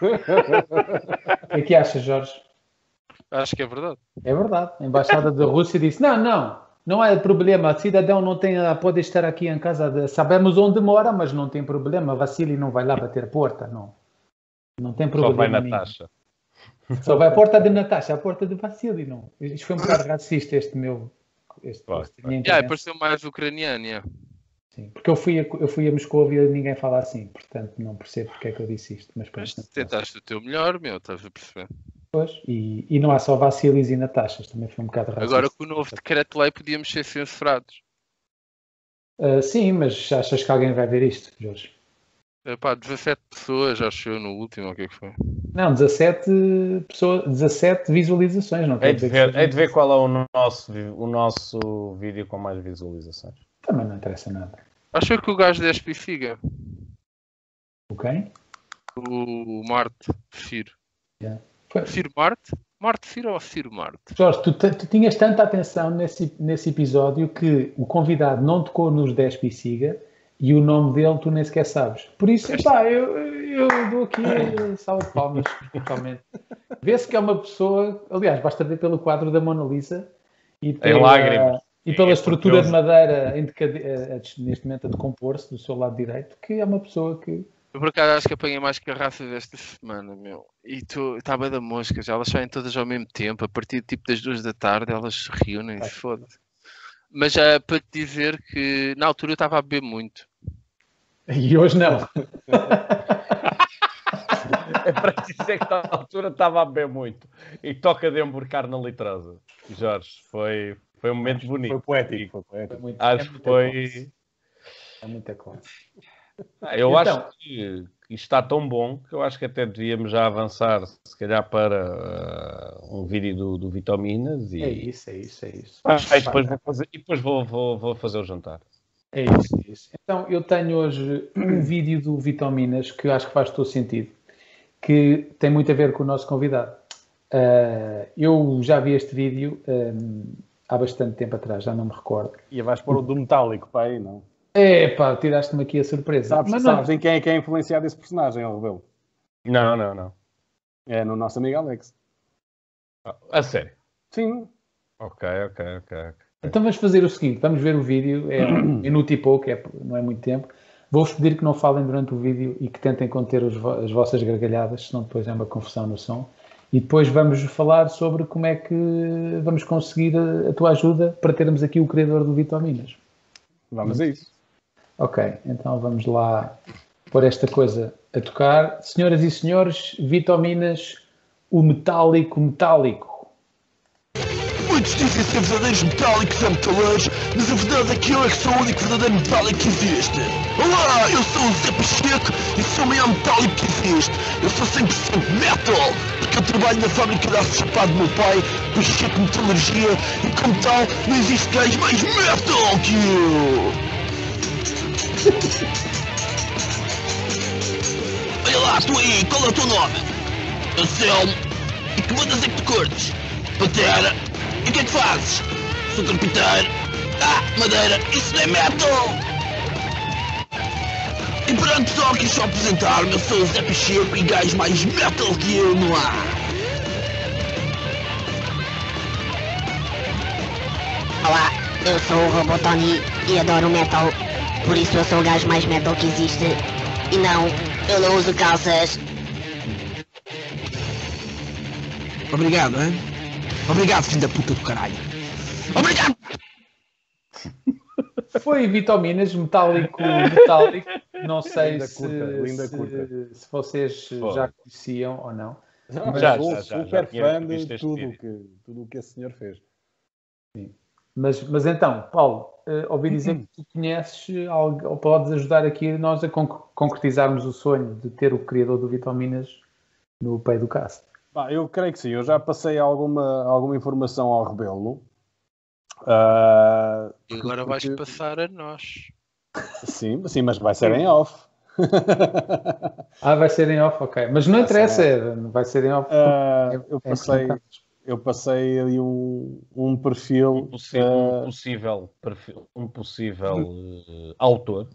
o que é que achas, Jorge? Acho que é verdade. É verdade. A embaixada da Rússia disse: não, não, não é problema. O cidadão não tem, pode estar aqui em casa. De, sabemos onde mora, mas não tem problema. Vassili não vai lá bater porta, não. Não tem problema. Só vai Natasha. Só vai à porta de Natasha, a porta de Vassili, não. Isto foi um bocado racista, este meu. Este, este yeah, pareceu mais ucraniano, yeah. Sim, porque eu fui, a, eu fui a Moscou e ninguém fala assim, portanto não percebo porque é que eu disse isto. Mas, mas tentaste o teu melhor, meu, estás a perceber? Pois, e, e não há só Vassilis e Natachas, também foi um bocado racista. Agora com o novo decreto-lei podíamos ser censurados. Uh, sim, mas achas que alguém vai ver isto, Jorge? Epá, 17 pessoas, acho eu, no último, o que é que foi? Não, 17, pessoas, 17 visualizações, não é de, ver, é de ver qual é o nosso, o nosso vídeo com mais visualizações. Também não interessa nada. Acho que o gajo da SP siga. O quem? O Marte, Firo. Yeah. Firo Marte? Marte Firo ou Firo Marte? Jorge, tu, tu, tinhas tanta atenção nesse, nesse episódio que o convidado não tocou nos 10 siga e o nome dele tu nem sequer sabes. Por isso, pá, eu, eu dou aqui salva de palmas, totalmente. Vê-se que é uma pessoa, aliás, basta ver pelo quadro da Mona Lisa e pela, lágrimas. E pela é, estrutura de madeira em decade... neste momento a decompor-se do seu lado direito, que é uma pessoa que. Eu por acaso acho que apanhei mais carraças esta semana, meu. E está bem da mosca, já elas saem todas ao mesmo tempo, a partir tipo das duas da tarde elas se reúnem-se, foda-se. Mas já uh, para te dizer que na altura eu estava a beber muito. E hoje não. é para dizer que na altura estava a beber muito. E toca de emborcar na litrosa. Jorge, foi, foi um momento bonito. Foi poético. Foi poético. Foi muito, acho é que foi. É muita coisa. Ah, eu então, acho que isto está tão bom que eu acho que até devíamos já avançar, se calhar, para uh, um vídeo do, do Vitaminas. E... É isso, é isso, é isso. Ah, e depois, vou fazer, e depois vou, vou, vou fazer o jantar. É isso, é isso. Então, eu tenho hoje um vídeo do Vitaminas que eu acho que faz todo sentido, que tem muito a ver com o nosso convidado. Uh, eu já vi este vídeo. Um, há bastante tempo atrás, já não me recordo. E vais pôr o do metálico para aí, não? É, pá, tiraste-me aqui a surpresa. Sabes, Mas sabes não... em quem é que é influenciado esse personagem, ao Rebelo? Não, não, não. É no nosso amigo Alex. Ah, a sério? Sim. Ok, ok, ok. Então vamos fazer o seguinte, vamos ver o vídeo, é um minuto e pouco, é, não é muito tempo. Vou-vos pedir que não falem durante o vídeo e que tentem conter os, as vossas gargalhadas, senão depois é uma confusão no som. E depois vamos falar sobre como é que vamos conseguir a, a tua ajuda para termos aqui o criador do Vitaminas. Vamos a isso. Ok, então vamos lá pôr esta coisa a tocar. Senhoras e senhores, Vitaminas, o metálico metálico. Muitos dizem ser verdadeiros metálicos ou metaleiros, mas a verdade é que eu é que sou o único verdadeiro metálico que existe. Olá, eu sou o Zé Pacheco e sou o maior metálico que existe. Eu sou 100% metal, porque eu trabalho na fábrica de aço chapado do meu pai, Pacheco Metalurgia, e como tal, não existe gajo mais metal que eu. Olha lá, tu aí, qual é o teu nome? Anselmo. E que bandas é que tu curtes? Pantera. E o que é que fazes? Sou carpinteiro. Ah, madeira, isso não é metal! E pronto pessoal, quis só apresentar-me, eu sou o Zé Pacheco e gajo mais metal que eu não há. Olá, eu sou o Robô Tony e adoro metal. Por isso eu sou o gajo mais metal que existe. E não, eu não uso calças. Obrigado, hein? Obrigado, filho da puta do caralho. Obrigado! Foi vitaminas metálico, metálico. Não sei Linda se, curta, linda se, curta. se vocês Pô. já conheciam ou não. Não, Já, sou já, já, super já tinha fã de tudo o que, tudo que esse senhor fez. Mas, mas então, Paulo, eh, ouvi dizer que tu conheces algo, ou podes ajudar aqui nós a conc- concretizarmos o sonho de ter o criador do Vitaminas no Pay do Cast. Pá, eu creio que sim. Eu já passei alguma, alguma informação ao Rebelo. Ah, E agora vais porque- passar a nós. sim, sim, mas vai ser em off. Ah, vai ser em off, ok. Mas não Vai interessa, ser é, vai ser em off. Ah, É- eu, é passei, importante. Eu passei ali um, um perfil. Um possível, um ah, possível, perfil- um possível eh, autor.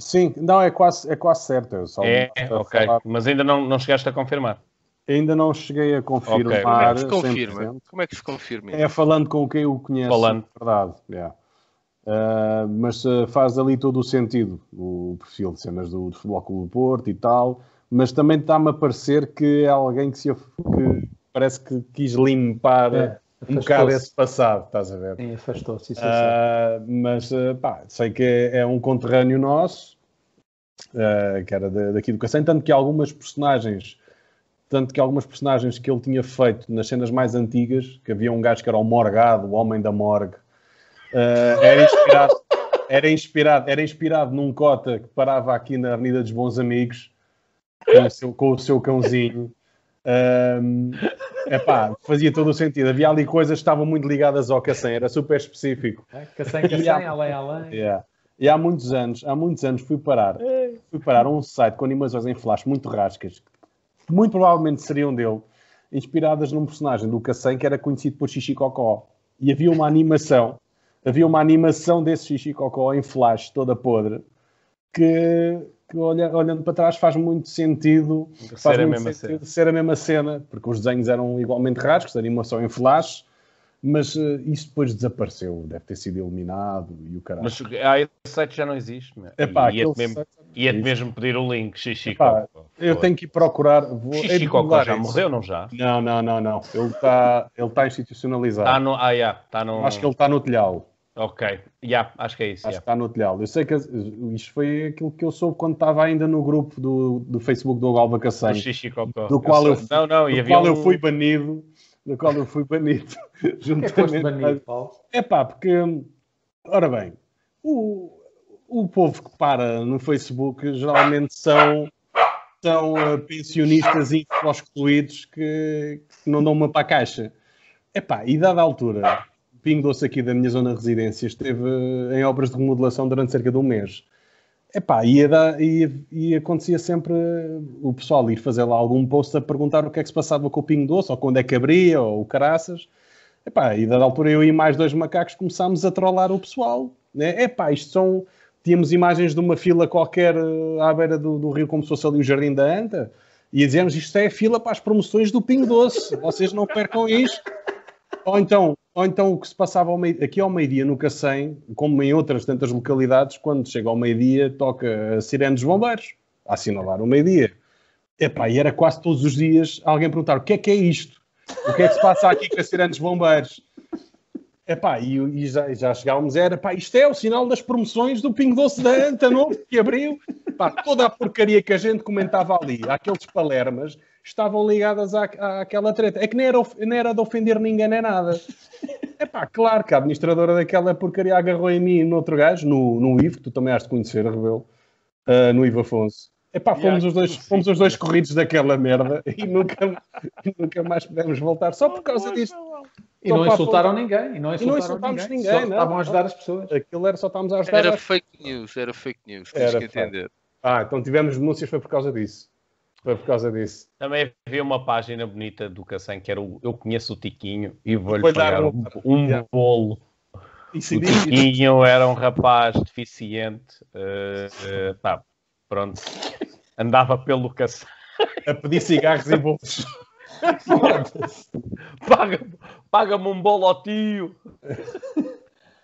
sim, não, é quase, é quase certo. Eu só É, ok. falar. Mas ainda não, não chegaste a confirmar. Ainda não cheguei a Como é confirmar. que se confirma? 100%. Como é que se confirma? É falando com quem o conhece. Falando. de Verdade. yeah. Ah, mas ah, faz ali todo o sentido o perfil de cenas do, do Futebol Clube do Porto e tal. Mas também está-me a parecer que é alguém que, se, que parece que quis limpar É, um bocado esse passado, estás a ver? Sim, afastou-se. Isso é certo. mas ah, pá, sei que é, é um conterrâneo nosso, ah, que era da- daqui do Cacém, tanto que algumas personagens, tanto que algumas personagens que ele tinha feito nas cenas mais antigas, que havia um gajo que era o Morgado, o Homem da Morgue, ah, era inspirado, era inspirado, era inspirado num cota que parava aqui na Avenida dos Bons Amigos com o seu, com o seu cãozinho. Epá, fazia todo o sentido. Havia ali coisas que estavam muito ligadas ao Cacém, era super específico. É, Cacém, Cacém, além, além. Yeah. E há muitos anos, há muitos anos fui parar, fui parar um site com animações em flash muito rascas, que muito provavelmente seriam dele, inspiradas num personagem do Cacém que era conhecido por Xixi Cocó. E havia uma animação, havia uma animação desse Xixi Cocó em flash, toda podre, que, que olha- olhando para trás faz muito sentido Ser faz a muito mesma sentido cena. ser a mesma cena, porque os desenhos eram igualmente rascos, a animação em flash, mas eh, isso depois desapareceu, deve ter sido eliminado e o caralho. Mas ah, esse site já não existe. meu. Epá, E ia-te mesmo, ia-te mesmo pedir o link, Xixi. Eu tenho que ir procurar. Vou, Xixi googlar já isso. morreu, não já? Não, não, não, não. Ele está ele tá institucionalizado. Está no. Ah, yeah, está no. Acho que ele está no telhado. Ok, yeah, acho que é isso. Acho yeah. que está no telhado. Eu sei que isto foi aquilo que eu soube quando estava ainda no grupo do, do Facebook do Alba O Cacém, do qual eu, sei. Não, não, e do havia qual eu um- fui banido. Do qual eu fui banido. É juntamente banido, Paulo? É pá, porque, ora bem, o, o povo que para no Facebook geralmente são, são eh, pensionistas infoscluídos que, que não dão uma para a caixa. É pá, e dada a altura, Pingo Doce aqui da minha zona de residência esteve eh, em obras de remodelação durante cerca de um mês. Epá, ia dar, ia, e acontecia sempre eh, o pessoal ir fazer lá algum post a perguntar o que é que se passava com o Pingo Doce, ou quando é que abria, ou o caraças. Epá, e da altura eu e mais dois macacos começámos a trollar o pessoal. Né? Epá, isto são... Tínhamos imagens de uma fila qualquer eh, à beira do, do rio, como se fosse ali o Jardim da Anta, e a dizermos isto é fila para as promoções do Pingo Doce. Vocês não percam isto. Ou então, ou então o que se passava ao meio, aqui ao meio-dia no Cacém, como em outras tantas localidades, quando chega ao meio-dia, toca a sirene dos bombeiros, a assinalar o meio-dia. E era quase todos os dias alguém perguntar o que é que é isto? O que é que se passa aqui com a sirene dos bombeiros? Epá, e, e já, já chegávamos, era, pá, isto é o sinal das promoções do Pingo Doce da Anta Novo, que abriu. Pá, toda a porcaria que a gente comentava ali, aqueles palermas, estavam ligadas à, à, àquela treta. É que nem era, nem era de ofender ninguém nem nada. É pá, claro que a administradora daquela porcaria agarrou em mim e no outro gajo, no, no Ivo, que tu também has de conhecer, Rebelo, uh, no Ivo Afonso. É pá, fomos, os dois, fomos os dois corridos daquela merda e nunca, nunca mais pudemos voltar só por causa disto. E não insultaram ninguém. E não, insultaram e não insultámos ninguém. ninguém só não, estavam a ajudar as pessoas. Aquilo era só estávamos a ajudar. Era fake news, era fake news, tens era que entender. Ah, então tivemos denúncias, foi por causa disso. Foi por causa disso. Também havia uma página bonita do Cacém que era o Eu Conheço o Tiquinho e vou-lhe pagar um, um bolo. o Tiquinho era um rapaz deficiente. Uh, uh, pá, pronto. Andava pelo Cacém. A pedir cigarros e bolos. Paga-me paga um bolo ao tio.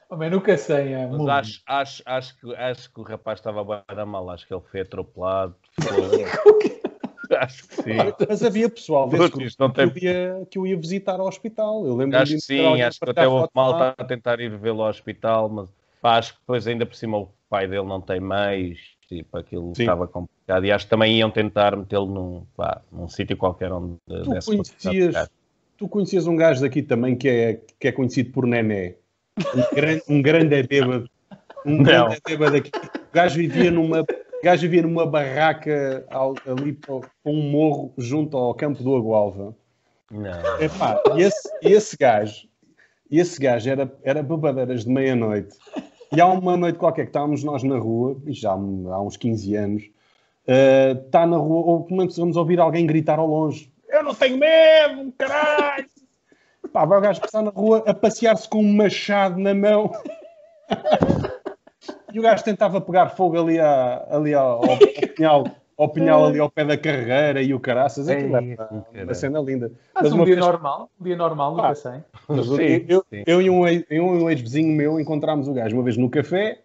Homem, nunca sei. É Mas acho, acho, acho, que, acho que o rapaz estava bem mal. Acho que ele foi atropelado. acho que sim. Mas havia pessoal desse grupo não tem... que, eu ia, que eu ia visitar ao hospital. Eu lembro acho que sim, acho que até o mal está a tentar ir vê-lo ao hospital, mas pá, acho que depois ainda por cima o pai dele não tem mais tipo, aquilo Sim. estava complicado. E acho que também iam tentar metê-lo num, pá, num sítio qualquer onde tu conhecias, tu conhecias um gajo daqui também que é, que é conhecido por Nené, um grande, um grande bêbado, um Não. grande bêbado aqui. O gajo vivia numa, gajo vivia numa barraca ali com um morro junto ao campo do Agualva. Não. Epá, e esse, esse gajo, esse gajo era, era babadeiras de meia-noite e há uma noite qualquer que estávamos nós na rua, já há uns 15 anos, está uh, na rua, ou começamos a ouvir alguém gritar ao longe: Eu não tenho medo, caralho! Pá, vai o gajo passar na rua a passear-se com um machado na mão. e o gajo tentava pegar fogo ali, a, ali ao, ao, ao ao pinhal ali ao pé da carreira e o caraças, aquilo é uma cena linda. Mas, mas um dia vez... normal, um dia normal, nunca ah, sei. Sim, eu, sim. eu, e um, um ex-vizinho meu encontramos o gajo uma vez no café,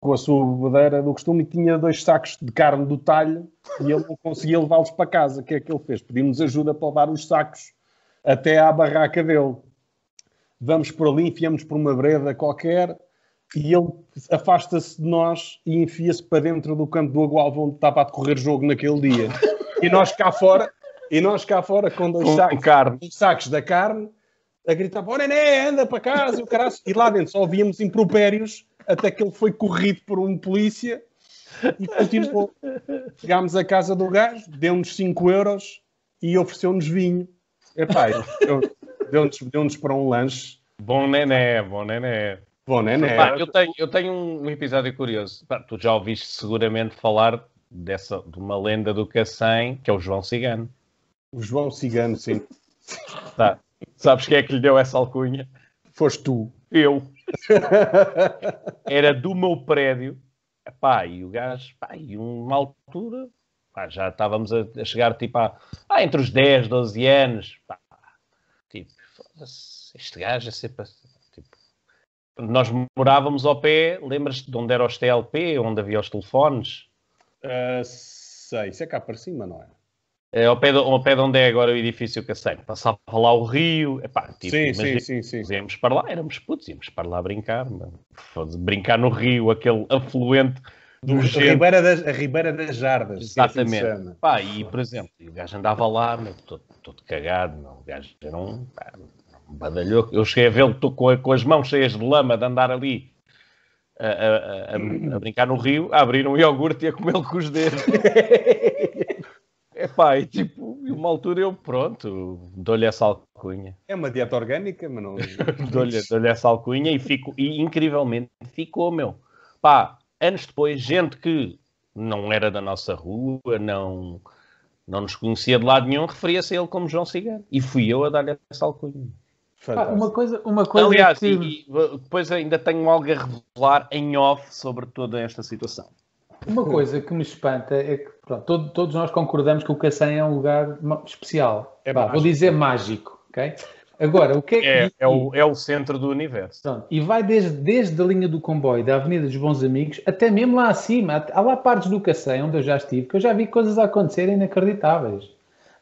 com a sua bebedeira do costume, e tinha dois sacos de carne do talho e ele não conseguia levá-los para casa. O que é que ele fez? Pedimos ajuda para levar os sacos até à barraca dele. Vamos por ali, enfiamos por uma breda qualquer e ele afasta-se de nós e enfia-se para dentro do campo do Agualva onde estava a decorrer jogo naquele dia. E nós cá fora, e nós cá fora com dois sacos, carne. sacos da carne, a gritar, oh, nené, anda para casa, e o caralho. E lá dentro só ouvíamos impropérios até que ele foi corrido por um polícia e continuou. Chegámos à casa do gajo, deu-nos 5 euros e ofereceu-nos vinho. Epá, deu-nos deu para um lanche. Bom nené, bom nené. Bom, né, né? Pá, eu, tenho, eu tenho um episódio curioso. Pá, tu já ouviste seguramente falar dessa, de uma lenda do Cacém, que é o João Cigano. O João Cigano, sim. Tá. Sabes quem é que lhe deu essa alcunha? Foste tu. Eu. Era do meu prédio. Pá, e o gajo, pá, e uma altura, pá, já estávamos a, a chegar tipo a, ah, entre os 10, 12 anos. Pá, tipo, este gajo é sempre nós morávamos ao pé, lembras-te de onde era o TLP, onde havia os telefones? Uh, sei, isso é cá para cima, não é? É ao pé, de, ao pé de onde é agora o edifício Cacém. Passava lá o rio. Epá, tipo, sim, sim, sim, sim. Íamos para lá, éramos putos, íamos para lá brincar. Brincar no rio, aquele afluente do a Ribeira, das, a Ribeira das Jardas. Exatamente. Assim pá, e, por exemplo, o gajo andava lá, meu, todo, todo cagado. Meu, o gajo era um... Pá, badalhou. Eu cheguei a vê-lo com, com as mãos cheias de lama de andar ali a, a, a, a, brincar no rio, a abrir um iogurte e a comê-lo com os dedos. É pá, e tipo, uma altura eu, pronto, dou-lhe essa alcunha. É uma dieta orgânica, mas não. dou-lhe dou essa alcunha e, fico, e incrivelmente ficou, meu. Pá, anos depois, gente que não era da nossa rua, não, não nos conhecia de lado nenhum, referia-se a ele como João Cigano. E fui eu a dar-lhe essa alcunha. Uma coisa, uma coisa Aliás, que... e, e, depois ainda tenho algo a revelar em off sobre toda esta situação. Uma coisa que me espanta é que pronto, todo, todos nós concordamos que o Cacém é um lugar especial. É vou dizer mágico, ok? Agora, o que é que. É, é, o, é o centro do universo. Pronto, e vai desde, desde a linha do comboio da Avenida dos Bons Amigos até mesmo lá acima. Há lá partes do Cacém onde eu já estive que eu já vi coisas a acontecerem inacreditáveis.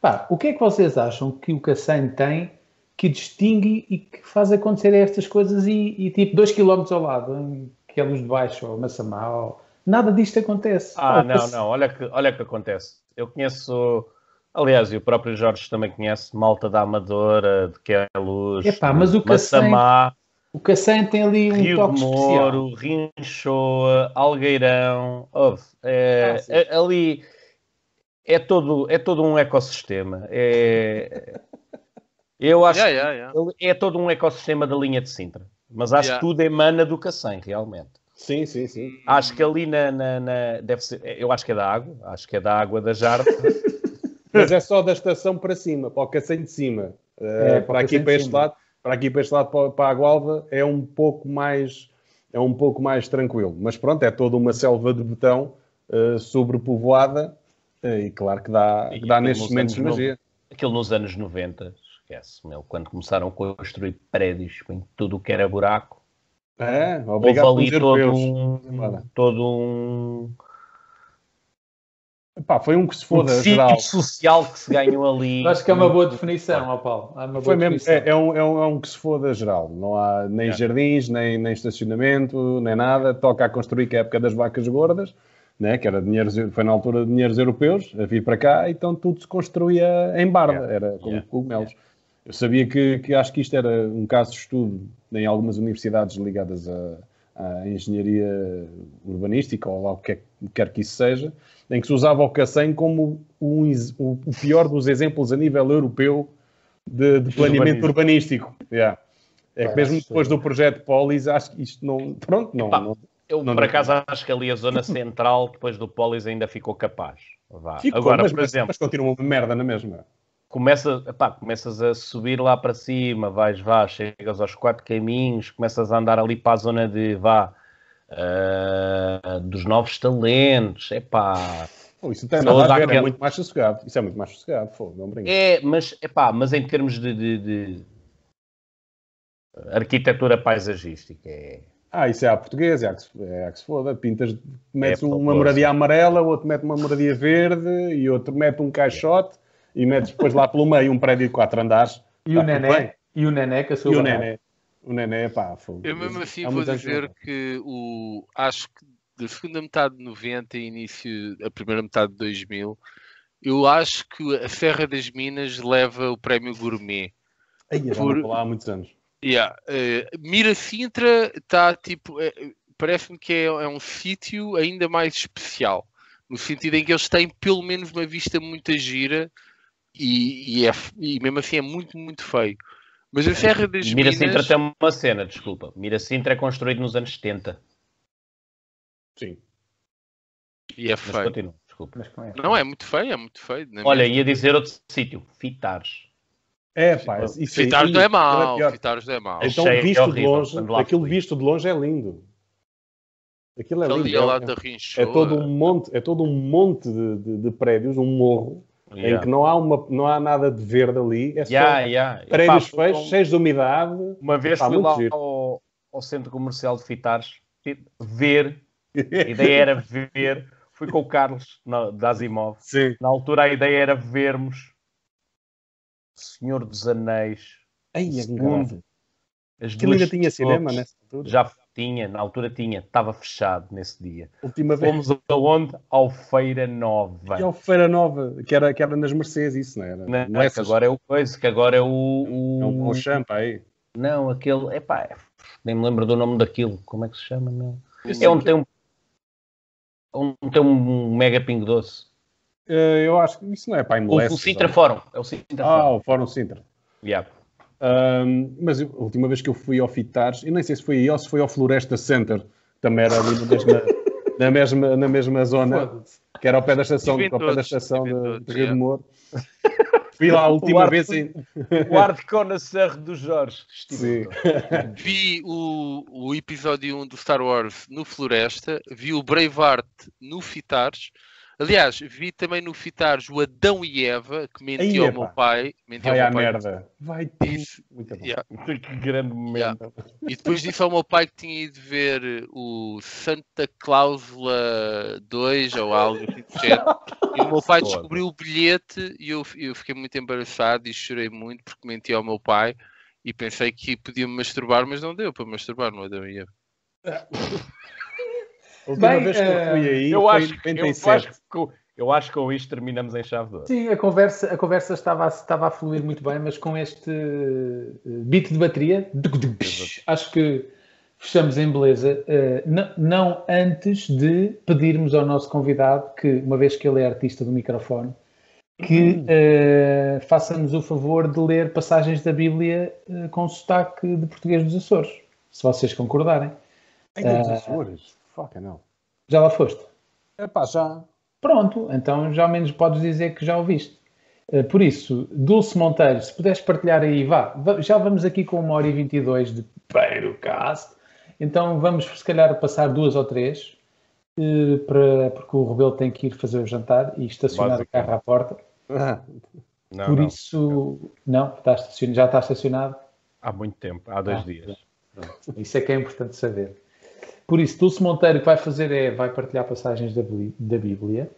Pá, o que é que vocês acham que o Cacém tem que distingue e que faz acontecer estas coisas e, e tipo 2 km ao lado, em que é Luz de Baixo, ou Massamá, ou nada disto acontece. Ah, não, não, olha que, olha que acontece. Eu conheço, aliás, e o próprio Jorge também conhece, Malta da Amadora, de que é a luz, Epá, mas o Massamá, O Cacém tem ali um Rio toque de especial. Moro, Rinchoa, Algueirão, ouve, é, Ah, é- ali é todo, é todo um ecossistema. É, eu acho Yeah, yeah, yeah. que é todo um ecossistema da linha de Sintra. Mas acho Yeah. que tudo emana do Cacém, realmente. Sim, sim, sim. Acho que ali na, na- na- deve ser, eu acho que é da água, acho que é da água da Jarda. Mas é só da estação para cima, para o Cacém de cima. Uh, É, para para aqui de para este lado, para aqui para este lado, para, para a Gualva, é um pouco mais é um pouco mais tranquilo. Mas pronto, é toda uma selva de betão uh, sobrepovoada uh, e claro que dá, E que dá aquilo nestes nos momentos anos magia. Aquilo nos anos 90, esquece, meu, quando começaram a construir prédios em tudo o que era buraco, É, houve obrigado ali pelos todo europeus. um, todo um, Pá, foi um que se um foda, tecido geral. social que se ganhou ali. Acho que é uma boa definição, ó Paulo. É uma boa Foi mesmo, é, é um, é, um, é um que se foda geral. Não há nem jardins, nem, nem estacionamento, nem nada. Toca a construir, que é a época das vacas gordas, né? que era dinheiros, foi na altura de dinheiros europeus, a vir para cá, então tudo se construía em barda, era como Yeah. Eu sabia que, que acho que isto era um caso de estudo em algumas universidades ligadas à, à engenharia urbanística, ou lá o que é- quer que isso seja, em que se usava o Cacém como um o, pior dos exemplos a nível europeu de, de planeamento urbanístico. Yeah. É que mesmo depois do projeto Polis, acho que isto não. Pronto, não. Epá, não Eu, Não, por não. acaso, acho que ali a zona central, depois do Polis, ainda ficou capaz. Vá. ficou, Agora, mas, por exemplo, mas continua uma merda na mesma. Começa, epá, começas a subir lá para cima, vais, vá, chegas aos quatro caminhos, começas a andar ali para a zona de, vá, ah, dos novos talentos, epá. Pô, isso tem nada a ver, é muito mais sossegado. Isso é muito mais sossegado, fogo, não brinca. É, mas, epá, mas em termos de, de- de arquitetura paisagística, é... Ah, isso é a portuguesa, é a que se, é a que se foda. Pintas, metes É, uma moradia amarela, outro mete uma moradia verde e outro mete um caixote e metes depois lá pelo meio um prédio de quatro andares. E o Tá tudo Nené? bem. E o Nené com a sua E o. Nené. O Nené, pá, fogo. Eu mesmo assim Há vou anos dizer que o acho que da segunda metade de 90 e início a primeira metade de 2000, eu acho que a Serra das Minas leva o prémio Gourmet. Ai, por- lá há muitos anos. Yeah, eh, Mira Sintra está tipo, eh, parece-me que é, é um sítio ainda mais especial, no sentido em que eles têm pelo menos uma vista muito gira e, e, é, e mesmo assim é muito, muito feio. Mas a Serra das Mira Minas. Sintra tem uma cena, desculpa. Mira Sintra é construído nos anos 70. Sim. E é Mas feio. continua, desculpa. Mas como é? Não, é muito feio, é muito feio. é Olha, mesmo? ia dizer outro sítio, Fitares. É, pá, isso aí- Fitares não é aquilo mau. Fitares não é mau. Achei Então, visto de horrível longe, quando lá aquilo visto de longe é lindo. Aquilo é lindo. É- é, é todo um monte, é todo um monte de, de- de prédios, um morro, em Yeah. que não há, uma, não há nada de verde ali, é só Yeah, yeah. prédios um- cheios de umidade. Uma vez Pá, fui lá ao, ao centro comercial de Fitares tipo, ver, a ideia era ver, fui com o Carlos na, da Asimov. Sim. Na altura a ideia era vermos Senhor dos Anéis, Ai, é Segundo. as Aquilo duas ainda tinha cinema nessa altura. Já tinha, na altura tinha, estava fechado nesse dia. Última vez. Fomos aonde? Ao Feira Nova. E ao Feira Nova, que era, que era nas Mercedes, isso, não era? Não, Não não é que agora é o coisa, que agora é o. o- É um, um champa aí. Não, aquele. Epá, nem me lembro do nome daquilo. Como é que se chama, sei É onde tem um. Onde tem um mega pingo doce. Eh, eu acho que isso não é para O, MLS. o Sintra Fórum. É o Sintra Ah, Fórum. o Fórum Sintra. Yeah. Ahm, mas eu- a última vez que eu fui ao Fitares, eu nem sei se foi aí ou se foi ao Floresta Center, também era ali na mesma, na mesma, na mesma zona, que era ao pé da estação, ao pé da estação de, de Rio de Moro. Fui lá a última ar- vez em... O Ardcon na Serra do Jorge. Sim. Vi o, o episódio 1 do Star Wars no Floresta, vi o Braveheart no Fitares. Aliás, vi também no Fitares o Adão e Eva, que mentiu Aí, ao meu pai. Mentiu Vai ao à meu pai. merda. Vai Disse- Muito bom. Yeah. Que grande momento. E depois disse ao meu pai que tinha ido ver o Santa Cláusula 2 ou algo assim do género. E o meu pai Foda. descobriu o bilhete e eu, eu fiquei muito embaraçado e chorei muito porque menti ao meu pai e pensei que podia me masturbar, mas não deu para masturbar no Adão e Eva. A última Bem, vez que eu fui eh, aí Eu foi acho, em que- eu, 97. acho que, com- eu acho que com isto terminamos em chave de ouro. Sim, a conversa, a conversa estava, a, estava a fluir muito bem, mas com este eh, beat de bateria, acho que fechamos em beleza. Eh, não, antes de pedirmos ao nosso convidado, que uma vez que ele é artista do microfone, que eh, faça-nos o favor de ler passagens da Bíblia com sotaque de português dos Açores, se vocês concordarem. Ainda dos Açores. Fucking hell. Já lá foste? Epá, já. Pronto, então já ao menos podes dizer que já ouviste. Eh, Por isso, Dulce Monteiro, se puderes partilhar aí, vá. Já vamos aqui com uma hora e 22 de Peirocast. Então vamos, se calhar, passar duas ou três, eh, para, porque o Rebelo tem que ir fazer o jantar e estacionar o carro à porta. Não, Por não. isso, não, está estacionado, já está estacionado. Há muito tempo, há dois Ah, dias. Isso é que é importante saber. Por isso, Dulce Monteiro o que vai fazer é, vai partilhar passagens da, da Bíblia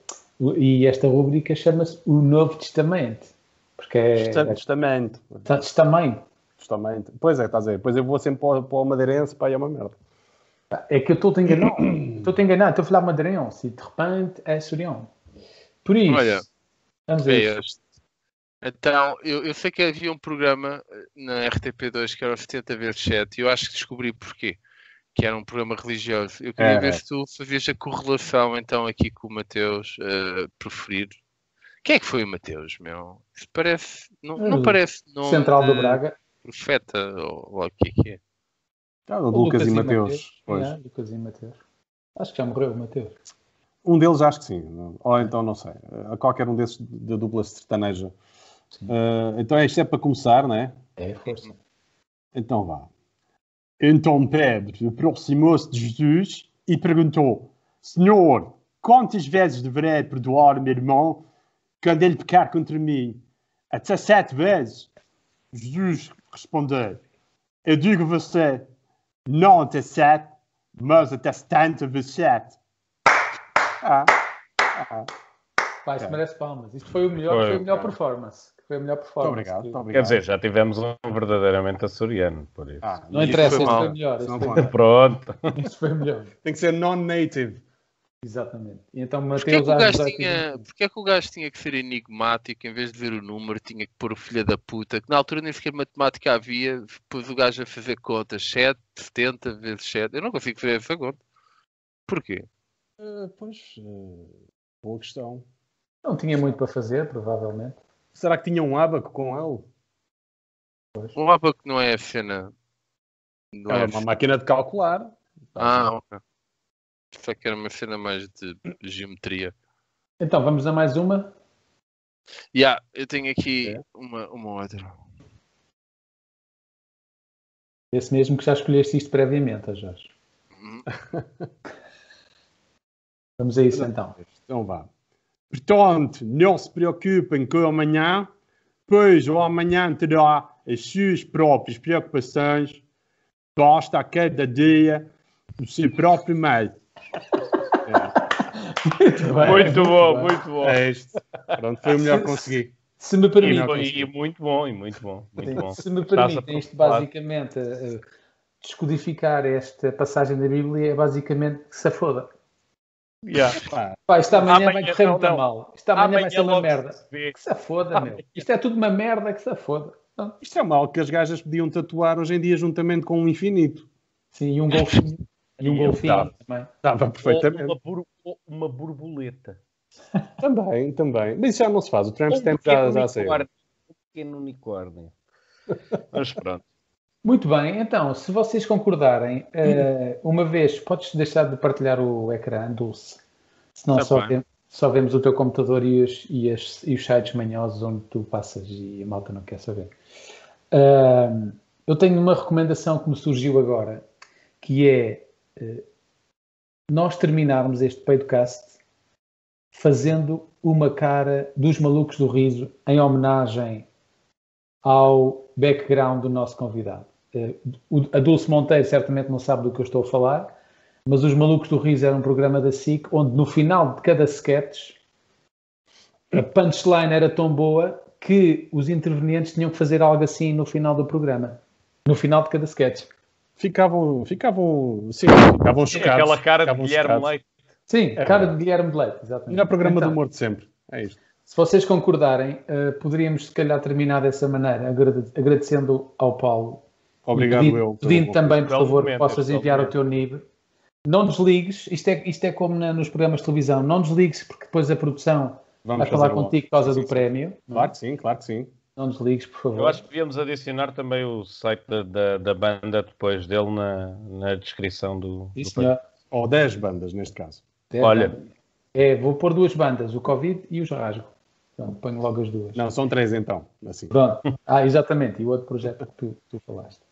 e esta rúbrica chama-se o Novo Testamento. Porque é, Testa- Testamento. é Testamento. Testamento. Pois é, estás a ver. Depois eu vou sempre para, o- para o Madeirense, pá, é uma merda. É que eu estou-te a enganar. Estou-te a enganar. Estou a falar madeirense e de repente é surião. Por isso, Olha, vamos a É isso. este. Então, eu, eu sei que havia um programa eh, na RTP2 que era o 70 vezes 7 e eu acho que descobri porquê. Que era um programa religioso. Eu queria É, ver é. se tu fazias a correlação então aqui com o Mateus uh, preferir. Quem é que foi o Mateus, meu? Isso parece. Não, não Hum, parece nome Central do de Braga. Profeta ou, ou o que é que é. Ah, o Lucas, e Mateus. É, Lucas e Mateus. Acho que já morreu o Mateus. Um deles acho que sim. Ou então não sei. A qualquer um desses da dupla sertaneja. Ah, então isto é para começar, não é? É força. Então vá. Então Pedro aproximou-se de Jesus e perguntou: Senhor, quantas vezes deverei perdoar meu irmão quando ele pecar contra mim? Até sete vezes. Jesus respondeu: Eu digo a você, não até sete, mas até setenta vezes sete. Ah, ah. Pá, isso merece palmas. Isto foi o melhor, Foi, foi, a melhor cara. performance. Foi a melhor Muito performance. obrigado, muito obrigado. Quer dizer, já tivemos um verdadeiramente açoriano, por isso. Ah, Não isso interessa, foi este foi melhor. Este foi. Pronto. este foi melhor. Tem que ser non-native. Exatamente. E então Porquê que o às gajo 18 tinha, 21. porquê é que o gajo tinha que ser enigmático em vez de ver o número, tinha que pôr o filho da puta, que na altura nem sequer matemática havia, pôs o gajo a fazer contas 7, 70 vezes 7. Eu não consigo fazer essa conta. Porquê? Ah, pois, ah, boa questão. Não tinha muito para fazer, provavelmente. Será que tinha um abaco com ele? Um abaco não é a cena. Não É é uma máquina de calcular. Ah, ok. Só que era uma cena mais de geometria. Então, vamos a mais uma. Yeah, eu tenho aqui É. uma, uma outra. Esse mesmo que já escolheste isto previamente, Jorge. Hum. Vamos a isso então. Então vá. Portanto, não se preocupem com o amanhã, pois o amanhã terá as suas próprias preocupações. Basta a cada dia o seu próprio meio. Muito bem. Muito bom, bem. muito bom. É isto. Pronto, foi o melhor que consegui. Se me E, permitem, e muito bom, e muito bom, muito bom. se me permitem, isto basicamente, eh, descodificar esta passagem da Bíblia é basicamente que se foda. Yeah. Pá, Pá, isto amanhã, vai Amanhã correr não, muito não. mal. Isto amanhã, vai ser uma merda. se. Que se foda, meu. Isto é tudo uma merda que se foda. Isto é mal que as gajas podiam tatuar hoje em dia juntamente com um infinito. Sim, e um golfinho. E um golfinho tava. também. Estava Ou perfeitamente. uma, uma borboleta. Também, também. Mas isso já não se faz. O um Stamp já, já saiu. Um pequeno unicórnio. Mas pronto. Muito bem, então, se vocês concordarem, eh, uma vez, podes deixar de partilhar o ecrã, Dulce, senão Tá só, vemos, só vemos o teu computador e os, e, as- e os sites manhosos onde tu passas e a malta não quer saber. Ahm, eu tenho uma recomendação que me surgiu agora, que é eh, nós terminarmos este podcast fazendo uma cara dos malucos do riso em homenagem ao background do nosso convidado. A Dulce Monteiro certamente não sabe do que eu estou a falar, mas os Malucos do Riso era um programa da SIC onde no final de cada sketch a punchline era tão boa que os intervenientes tinham que fazer algo assim no final do programa. No final de cada sketch. Ficavam, ficavam, sim, ficavam chocados. Aquela cara de Guilherme chocados. Leite. Sim, É cara de Guilherme de Leite, exatamente. Melhor programa Então, do humor de sempre. É isto. Se vocês concordarem, eh, poderíamos se calhar terminar dessa maneira, agrade- agradecendo ao Paulo. Obrigado, pedindo, eu. pedindo também, por favor, que possas belo enviar o teu NIB. Não desligues, isto é, isto é como na- nos programas de televisão, não desligues porque depois a produção Vamos vai falar contigo por causa Sim, do sim. prémio. Claro que sim, claro que sim. Não desligues, por favor. Eu acho que devíamos adicionar também o site da, da, da banda depois dele na, na descrição do. Sim, do. Ou 10 bandas, neste caso. É, Olha. É, vou pôr duas bandas, o Covid e os Rasgo. Pronto, ponho logo as duas. Não, são três então. Assim. Pronto. Ah, exatamente. E o outro projeto que tu, tu falaste.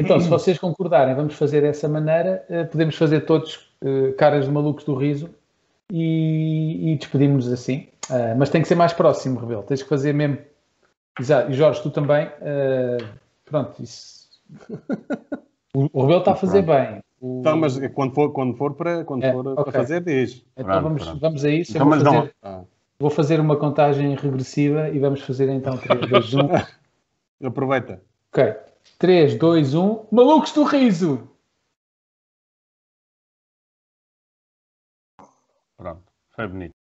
Então, se vocês concordarem, vamos fazer dessa maneira. eh, podemos fazer todos eh, caras de malucos do riso e, e despedimos-nos assim. Ah, mas tem que ser mais próximo, Rebelo. Tens que fazer mesmo. Exato. E Jorge, tu também. eh, pronto, isso. O, Rebelo está a fazer bem. O- Então, mas quando for, quando for, para, quando É, for ok. para fazer, diz. Então Pronto, vamos, pronto. vamos a isso. Então, vou mas não- fazer- Ah, Vou fazer uma contagem regressiva e vamos fazer então 3, 2, 1. aproveita. Ok. 3, 2, 1. Malucos do riso! Pronto, foi bonito.